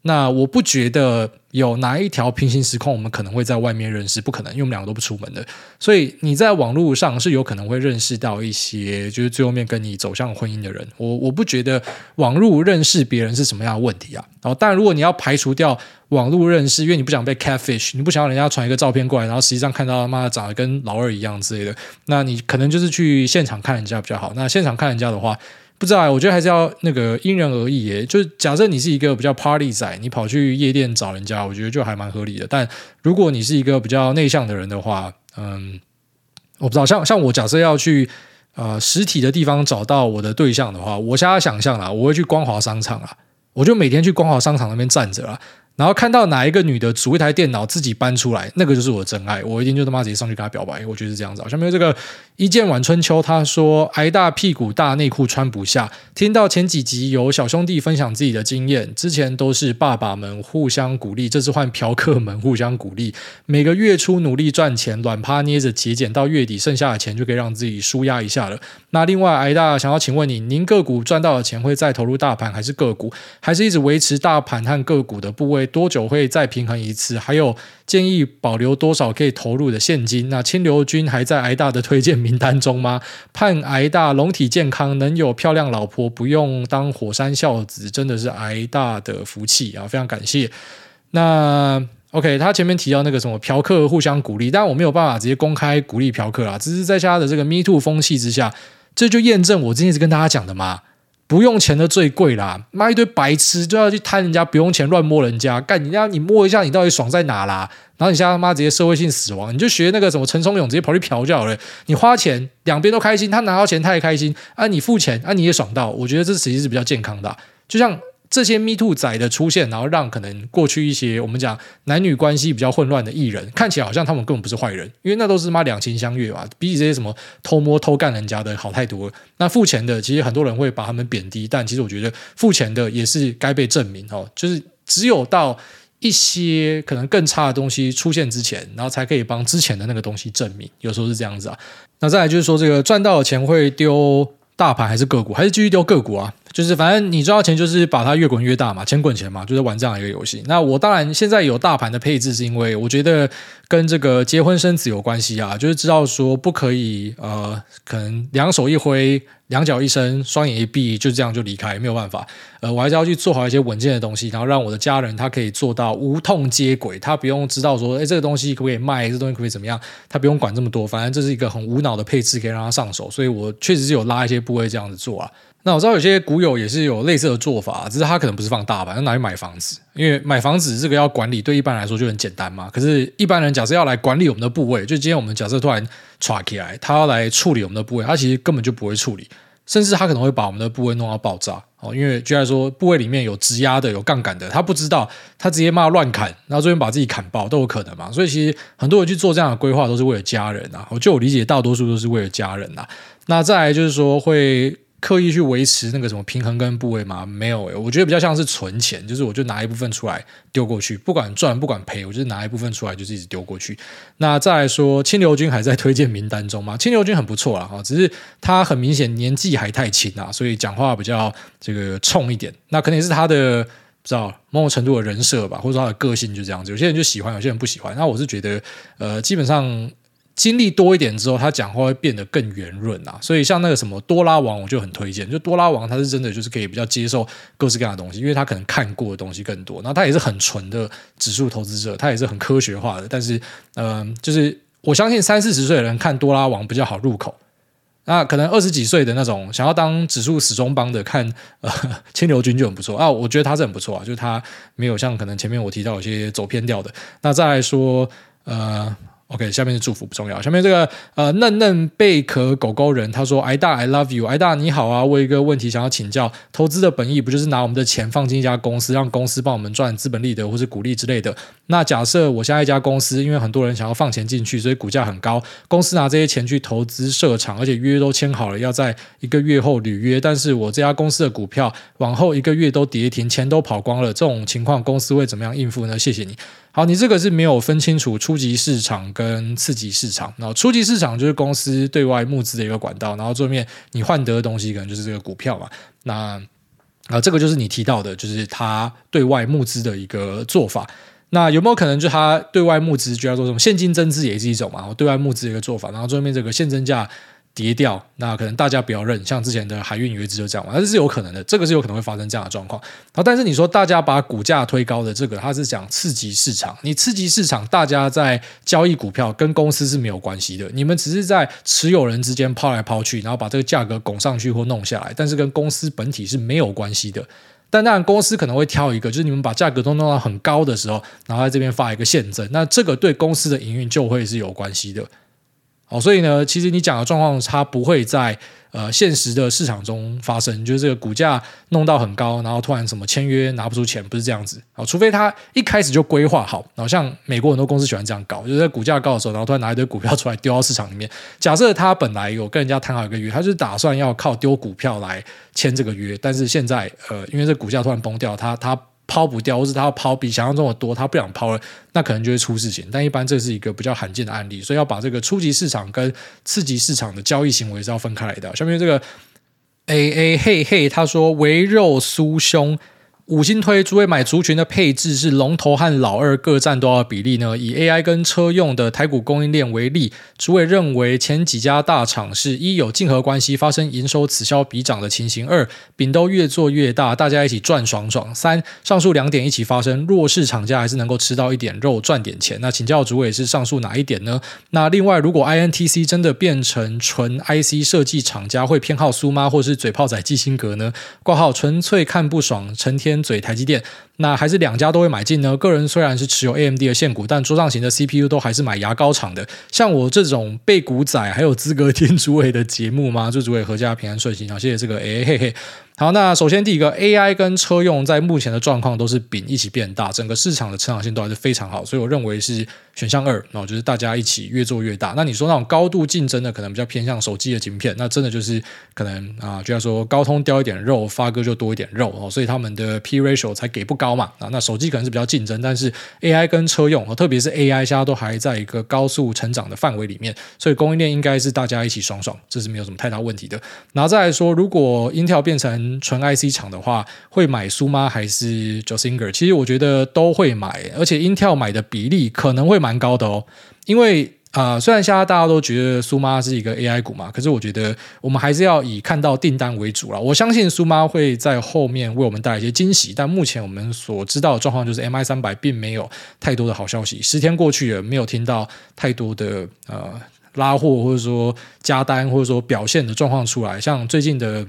那我不觉得有哪一条平行时空我们可能会在外面认识，不可能，因为我们两个都不出门的。所以你在网络上是有可能会认识到一些，就是最后面跟你走向婚姻的人。我我不觉得网络认识别人是什么样的问题啊。然后，当然如果你要排除掉网络认识，因为你不想被 catfish，你不想要人家传一个照片过来，然后实际上看到他妈长得跟老二一样之类的，那你可能就是去现场看人家比较好。那现场看人家的话。不知道啊，我觉得还是要那个因人而异耶。就是假设你是一个比较 party 仔，你跑去夜店找人家，我觉得就还蛮合理的。但如果你是一个比较内向的人的话，嗯，我不知道，像像我假设要去呃实体的地方找到我的对象的话，我现在想象啦，我会去光华商场啊，我就每天去光华商场那边站着啊。然后看到哪一个女的组一台电脑自己搬出来，那个就是我的真爱，我一定就他妈直接上去跟她表白。我觉得是这样子。下面这个一见晚春秋，他说挨大屁股大内裤穿不下。听到前几集有小兄弟分享自己的经验，之前都是爸爸们互相鼓励，这次换嫖客们互相鼓励。每个月初努力赚钱，软趴捏着节俭，到月底剩下的钱就可以让自己舒压一下了。那另外挨大想要请问你，您个股赚到的钱会再投入大盘，还是个股，还是一直维持大盘和个股的部位？多久会再平衡一次？还有建议保留多少可以投入的现金？那清流君还在挨大的推荐名名单中吗？盼挨大龙体健康，能有漂亮老婆，不用当火山孝子，真的是挨大的福气啊！非常感谢。那 OK，他前面提到那个什么嫖客互相鼓励，但我没有办法直接公开鼓励嫖客啊，只是在他的这个 Me Too 风气之下，这就验证我之前是跟大家讲的嘛。不用钱的最贵啦，妈一堆白痴就要去贪人家不用钱乱摸人家，干你家你摸一下你到底爽在哪啦？然后你现在他妈直接社会性死亡，你就学那个什么陈松勇直接跑去嫖就好了。你花钱两边都开心，他拿到钱他也开心啊，你付钱啊你也爽到，我觉得这其实是比较健康的，就像。这些 Me Too 仔的出现，然后让可能过去一些我们讲男女关系比较混乱的艺人，看起来好像他们根本不是坏人，因为那都是妈两情相悦啊，比起这些什么偷摸偷干人家的好太多了。那付钱的，其实很多人会把他们贬低，但其实我觉得付钱的也是该被证明哦，就是只有到一些可能更差的东西出现之前，然后才可以帮之前的那个东西证明，有时候是这样子啊。那再来就是说，这个赚到的钱会丢大盘还是个股，还是继续丢个股啊？就是反正你赚到钱，就是把它越滚越大嘛，钱滚钱嘛，就是玩这样一个游戏。那我当然现在有大盘的配置，是因为我觉得跟这个结婚生子有关系啊，就是知道说不可以呃，可能两手一挥，两脚一伸，双眼一闭，就这样就离开，没有办法。呃，我还是要去做好一些稳健的东西，然后让我的家人他可以做到无痛接轨，他不用知道说，哎，这个东西可不可以卖，这东西可不可以怎么样，他不用管这么多，反正这是一个很无脑的配置，可以让他上手。所以我确实是有拉一些部位这样子做啊。那我知道有些股友也是有类似的做法，只是他可能不是放大盘，他拿去买房子，因为买房子这个要管理，对一般来说就很简单嘛。可是，一般人假设要来管理我们的部位，就今天我们假设突然唰起来，他要来处理我们的部位，他其实根本就不会处理，甚至他可能会把我们的部位弄到爆炸哦。因为居然说部位里面有质押的、有杠杆的，他不知道，他直接骂乱砍，然后最后把自己砍爆都有可能嘛。所以其实很多人去做这样的规划都是为了家人啊。我就我理解，大多数都是为了家人呐。那再来就是说会。刻意去维持那个什么平衡跟部位吗？没有诶，我觉得比较像是存钱，就是我就拿一部分出来丢过去，不管赚不管赔，我就拿一部分出来就是一直丢过去。那再来说，清流君还在推荐名单中吗？清流君很不错啦，哈，只是他很明显年纪还太轻啊，所以讲话比较这个冲一点。那可能也是他的不知道某种程度的人设吧，或者说他的个性就这样子。有些人就喜欢，有些人不喜欢。那我是觉得，呃，基本上。经历多一点之后，他讲话会变得更圆润啊，所以像那个什么多拉王，我就很推荐。就多拉王，他是真的就是可以比较接受各式各样的东西，因为他可能看过的东西更多。那他也是很纯的指数投资者，他也是很科学化的。但是，嗯、就是我相信三四十岁的人看多拉王比较好入口。那可能二十几岁的那种想要当指数死忠帮的看，呃，清流君就很不错啊。我觉得他是很不错啊，就是他没有像可能前面我提到有些走偏掉的。那再来说，呃。OK，下面是祝福不重要。下面这个呃嫩嫩贝壳狗狗人他说：“挨大，I love you，挨大你好啊，我有一个问题想要请教。投资的本意不就是拿我们的钱放进一家公司，让公司帮我们赚资本利得或是股利之类的？那假设我现在一家公司，因为很多人想要放钱进去，所以股价很高，公司拿这些钱去投资设厂，而且约都签好了，要在一个月后履约。但是我这家公司的股票往后一个月都跌停，钱都跑光了，这种情况公司会怎么样应付呢？谢谢你。”好，你这个是没有分清楚初级市场跟次级市场。然后初级市场就是公司对外募资的一个管道，然后最后面你换得的东西可能就是这个股票嘛。那啊，这个就是你提到的，就是他对外募资的一个做法。那有没有可能，就他对外募资就要做什么现金增资也是一种嘛？对外募资的一个做法，然后最后面这个现增价跌掉，那可能大家不要认，像之前的海运有一支就这样嘛，那这是有可能的，这个是有可能会发生这样的状况。好，但是你说大家把股价推高的这个，它是讲刺激市场，你刺激市场，大家在交易股票跟公司是没有关系的，你们只是在持有人之间抛来抛去，然后把这个价格拱上去或弄下来，但是跟公司本体是没有关系的。但当然，公司可能会挑一个，就是你们把价格都弄到很高的时候，然后在这边发一个现增，那这个对公司的营运就会是有关系的。哦，所以呢，其实你讲的状况，它不会在。呃，现实的市场中发生，就是这个股价弄到很高，然后突然什么签约拿不出钱，不是这样子啊。除非他一开始就规划好，然后像美国很多公司喜欢这样搞，就是在股价高的时候，然后突然拿一堆股票出来丢到市场里面。假设他本来有跟人家谈好一个约，他就是打算要靠丢股票来签这个约，但是现在呃，因为这股价突然崩掉，他他。抛不掉，或是他要抛比想象中的多，他不想抛了，那可能就会出事情。但一般这是一个比较罕见的案例，所以要把这个初级市场跟次级市场的交易行为是要分开来的。下面这个 A A 嘿嘿，他说围肉酥胸。五星推，诸位买族群的配置是龙头和老二各占多少比例呢？以 AI 跟车用的台股供应链为例，诸位认为前几家大厂是一有竞合关系发生营收此消彼长的情形；二饼都越做越大，大家一起赚爽爽；三上述两点一起发生，弱势厂家还是能够吃到一点肉赚点钱。那请教诸位是上述哪一点呢？那另外，如果 INTC 真的变成纯 IC 设计厂家，会偏好苏妈或是嘴炮仔基辛格呢？挂号纯粹看不爽，成天。嘴台积电，那还是两家都会买进呢？个人虽然是持有 AMD 的现股，但桌上型的 CPU 都还是买牙膏厂的。像我这种被股仔，还有资格听主委的节目吗？祝主委阖家平安顺心。好，谢谢这个，哎嘿嘿。好，那首先第一个 AI 跟车用在目前的状况都是饼一起变大，整个市场的成长性都还是非常好，所以我认为是选项二，然后就是大家一起越做越大。那你说那种高度竞争的，可能比较偏向手机的晶片，那真的就是可能啊，就要说高通掉一点肉，发哥就多一点肉哦，所以他们的 P ratio 才给不高嘛啊。那手机可能是比较竞争，但是 AI 跟车用，特别是 AI 现在都还在一个高速成长的范围里面，所以供应链应该是大家一起爽爽，这是没有什么太大问题的。然后再来说，如果 Intel 变成纯 IC 厂的话，会买苏吗？还是 Josinger？其实我觉得都会买，而且 Intel 买的比例可能会买蛮高的哦。因为啊、虽然现在大家都觉得苏妈是一个 AI 股嘛，可是我觉得我们还是要以看到订单为主啦。我相信苏妈会在后面为我们带来一些惊喜，但目前我们所知道的状况就是 MI 三百并没有太多的好消息。十天过去了，没有听到太多的呃拉货或者说加单或者说表现的状况出来，像最近的。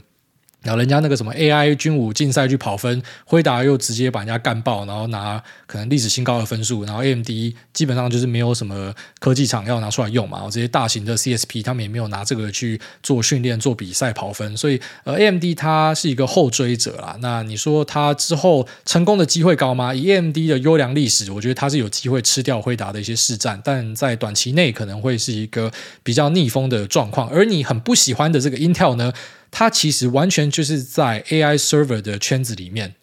然后人家那个什么 AI 军武竞赛去跑分，辉达又直接把人家干爆，然后拿可能历史新高的分数，然后 AMD 基本上就是没有什么科技厂要拿出来用嘛，然后这些大型的 CSP 他们也没有拿这个去做训练、做比赛跑分，所以呃 AMD 它是一个后追者啦。那你说它之后成功的机会高吗？以 AMD 的优良历史，我觉得它是有机会吃掉辉达的一些市占，但在短期内可能会是一个比较逆风的状况。而你很不喜欢的这个 Intel 呢？它其实完全就是在 AI server 的圈子里面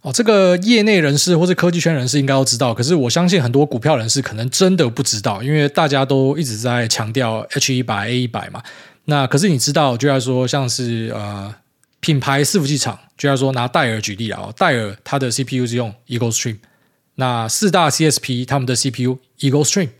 哦，这个业内人士或是科技圈人士应该都知道，可是我相信很多股票人士可能真的不知道，因为大家都一直在强调 H 一百 A 一百嘛。那可是你知道，就要说像是呃品牌伺服器厂，就要说拿戴尔举例啊，戴尔它的 CPU 是用 Eagle Stream，那四大 CSP 他们的 CPU Eagle Stream。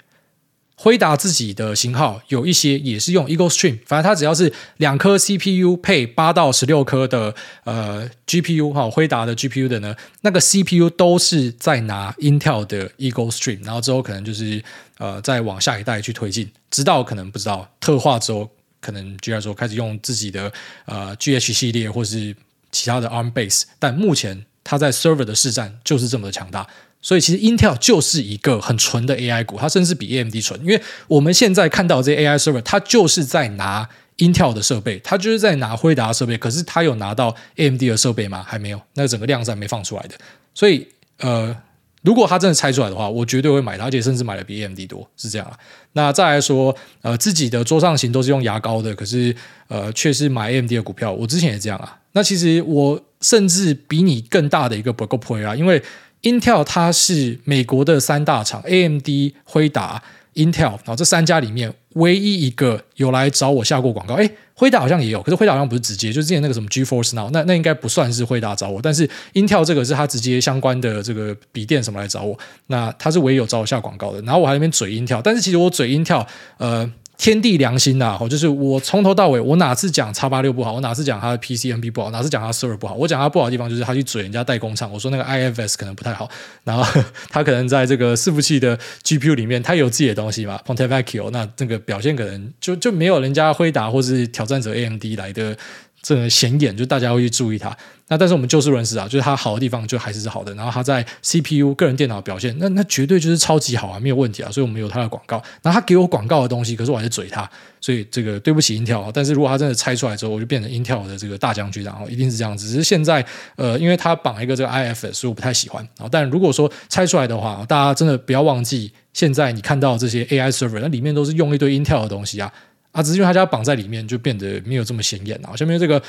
辉达自己的型号有一些也是用 Eagle Stream，反正它只要是两颗 CPU 配八到十六颗的呃 GPU 哈，辉达的 GPU 的呢，那个 CPU 都是在拿 Intel 的 Eagle Stream，然后之后可能就是呃再往下一代去推进，直到可能不知道特化之后，可能就要说开始用自己的呃 GH 系列或是其他的 ARM base，但目前它在 server 的市占就是这么的强大。所以其实 Intel 就是一个很纯的 AI 股，它甚至比 AMD 纯。因为我们现在看到这 AI server，它就是在拿 Intel 的设备，它就是在拿辉达的设备。可是它有拿到 AMD 的设备吗？还没有，那整个量是还没放出来的。所以呃，如果它真的拆出来的话，我绝对会买它，而且甚至买的比 AMD 多，是这样啊。那再来说，呃，自己的桌上型都是用牙膏的，可是呃，却是买 AMD 的股票。我之前也这样啊。那其实我甚至比你更大的一个 bug point 啊，因为。Intel 它是美国的三大厂，AMD、辉达、Intel，然后这三家里面唯一一个有来找我下过广告。诶，辉达好像也有，可是辉达好像不是直接，就是之前那个什么 GeForce Now，那那应该不算是辉达找我，但是 Intel 这个是他直接相关的这个笔电什么来找我，那他是唯一有找我下广告的。然后我还在那边嘴 Intel，但是其实我嘴 Intel，呃。天地良心呐，就是我从头到尾，我哪次讲叉八六不好，我哪次讲它的 PCNP 不好，哪次讲它 Server 不好，我讲它不好的地方就是他去嘴人家代工厂，我说那个 IFS 可能不太好，然后 他可能在这个伺服器的 GPU 里面，他有自己的东西嘛，Ponte Vecchio，那这个表现可能就就没有人家辉达或是挑战者 AMD 来的。这个显眼，就大家会去注意它。那但是我们就事论事啊，就是它好的地方就还是是好的。然后它在 CPU 个人电脑表现，那那绝对就是超级好啊，没有问题啊。所以我们有它的广告。然后它给我广告的东西，可是我还是嘴它。所以这个对不起 Intel。但是如果它真的拆出来之后，我就变成 Intel 的这个大将军，然后一定是这样子。只是现在呃，因为它绑一个这个 IFS，所以我不太喜欢。但如果说拆出来的话，大家真的不要忘记，现在你看到这些 AI server，那里面都是用一堆 Intel 的东西啊。啊，只是因为他家绑在里面，就变得没有这么显眼啊。下面这个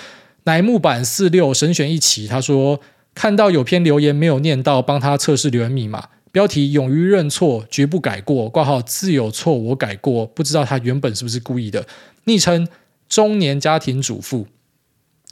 乃木坂四六神选一期，他说看到有篇留言没有念到，帮他测试留言密码，标题勇于认错，绝不改过。挂号自有错，我改过，不知道他原本是不是故意的。昵称中年家庭主妇。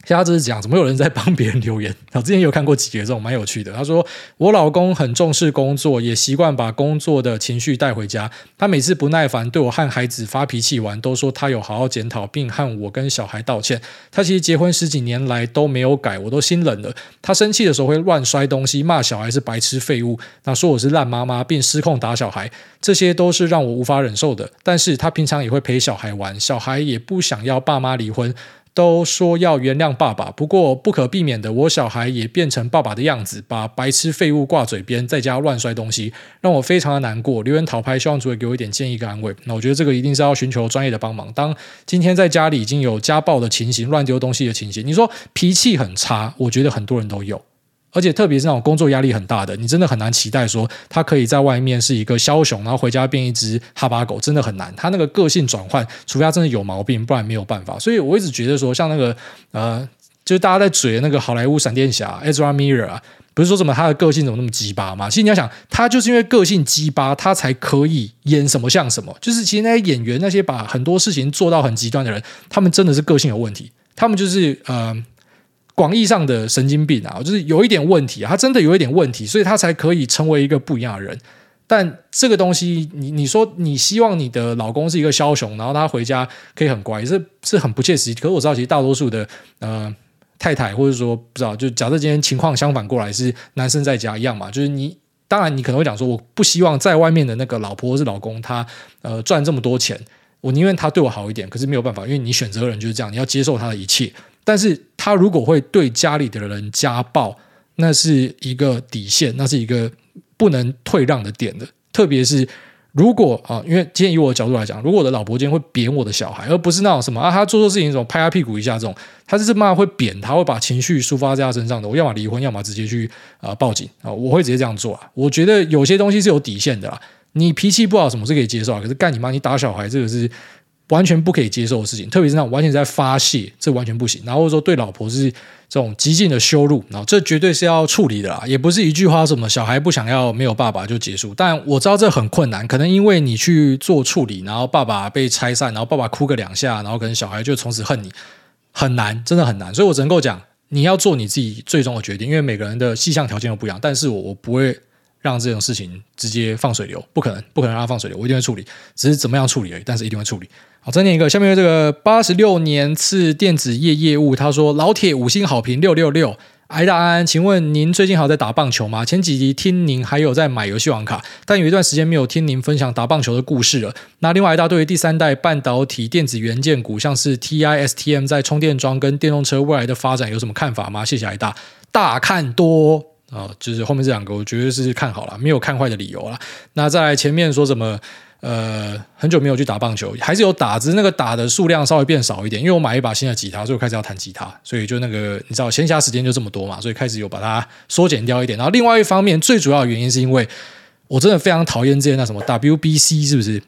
现在这是讲，怎么有人在帮别人留言？我之前有看过几个这种蛮有趣的。他说，我老公很重视工作，也习惯把工作的情绪带回家。他每次不耐烦对我和孩子发脾气完，都说他有好好检讨，并和我跟小孩道歉。他其实结婚十几年来都没有改，我都心冷了。他生气的时候会乱摔东西，骂小孩是白痴废物，那说我是烂妈妈，并失控打小孩，这些都是让我无法忍受的。但是他平常也会陪小孩玩，小孩也不想要爸妈离婚。都说要原谅爸爸，不过不可避免的，我小孩也变成爸爸的样子，把白痴废物挂嘴边，在家乱摔东西，让我非常的难过。留言讨拍，希望主委给我一点建议跟安慰。那我觉得这个一定是要寻求专业的帮忙。当今天在家里已经有家暴的情形，乱丢东西的情形，你说脾气很差，我觉得很多人都有。而且特别是那种工作压力很大的，你真的很难期待说他可以在外面是一个枭雄，然后回家变一只哈巴狗，真的很难。他那个个性转换，除非他真的有毛病，不然没有办法。所以我一直觉得说，像那个呃，就是大家在嘴的那个好莱坞闪电侠 Ezra Miller 啊，不是说什么他的个性怎么那么鸡巴嘛？其实你要想，他就是因为个性鸡巴，他才可以演什么像什么。就是其实那些演员，那些把很多事情做到很极端的人，他们真的是个性有问题，他们就是呃。广义上的神经病啊，就是有一点问题啊，他真的有一点问题，所以他才可以成为一个不一样的人。但这个东西，你你说你希望你的老公是一个枭雄，然后他回家可以很乖，是是很不切实际。可是我知道，其实大多数的呃太太，或者说不知道，就假设今天情况相反过来，是男生在家一样嘛，就是你当然你可能会讲说，我不希望在外面的那个老婆是老公他呃赚这么多钱，我宁愿他对我好一点。可是没有办法，因为你选择的人就是这样，你要接受他的一切。但是他如果会对家里的人家暴，那是一个底线，那是一个不能退让的点的。特别是如果啊，因为今天以我的角度来讲，如果我的老婆今天会扁我的小孩，而不是那种什么啊，他做错事情这种拍他屁股一下这种，他是骂会扁他，会把情绪抒发在他身上的。我要么离婚，要么直接去啊报警啊，我会直接这样做啊。我觉得有些东西是有底线的啦，你脾气不好什么是可以接受啊，可是干你妈，你打小孩这个是。完全不可以接受的事情，特别是那种完全在发泄，这完全不行。然后说对老婆是这种极尽的羞辱，然后这绝对是要处理的啦，也不是一句话什么小孩不想要没有爸爸就结束。但我知道这很困难，可能因为你去做处理，然后爸爸被拆散，然后爸爸哭个两下，然后可能小孩就从此恨你，很难，真的很难。所以我只能够讲，你要做你自己最终的决定，因为每个人的细项条件都不一样。但是我我不会。让这种事情直接放水流，不可能，不可能让它放水流，我一定会处理，只是怎么样处理而已，但是一定会处理。好，再念一个，下面这个八十六年次电子业业务，他说老铁五星好评六六六，挨大安，请问您最近还在打棒球吗？前几集听您还有在买游戏王卡，但有一段时间没有听您分享打棒球的故事了。那另外，挨大对于第三代半导体电子元件股，像是 TI、STM 在充电桩跟电动车未来的发展有什么看法吗？谢谢挨大，大看多。啊、哦，就是后面这两个，我觉得是看好了，没有看坏的理由了。那在前面说什么？呃，很久没有去打棒球，还是有打，只是那个打的数量稍微变少一点。因为我买一把新的吉他，所以我开始要弹吉他，所以就那个你知道，闲暇时间就这么多嘛，所以开始有把它缩减掉一点。然后另外一方面，最主要的原因是因为我真的非常讨厌这些那什么 WBC 是不是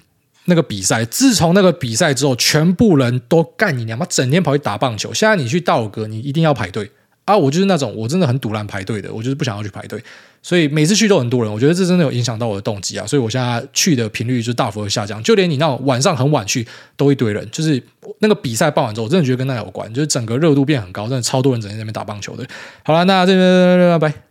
那个比赛？自从那个比赛之后，全部人都干你娘妈，整天跑去打棒球。现在你去道格，你一定要排队。啊，我就是那种我真的很堵烂排队的，我就是不想要去排队，所以每次去都很多人，我觉得这真的有影响到我的动机啊，所以我现在去的频率就大幅的下降，就连你那种晚上很晚去都一堆人，就是那个比赛办完之后，我真的觉得跟那有关，就是整个热度变很高，真的超多人整天在那边打棒球的。好了，那这边拜拜。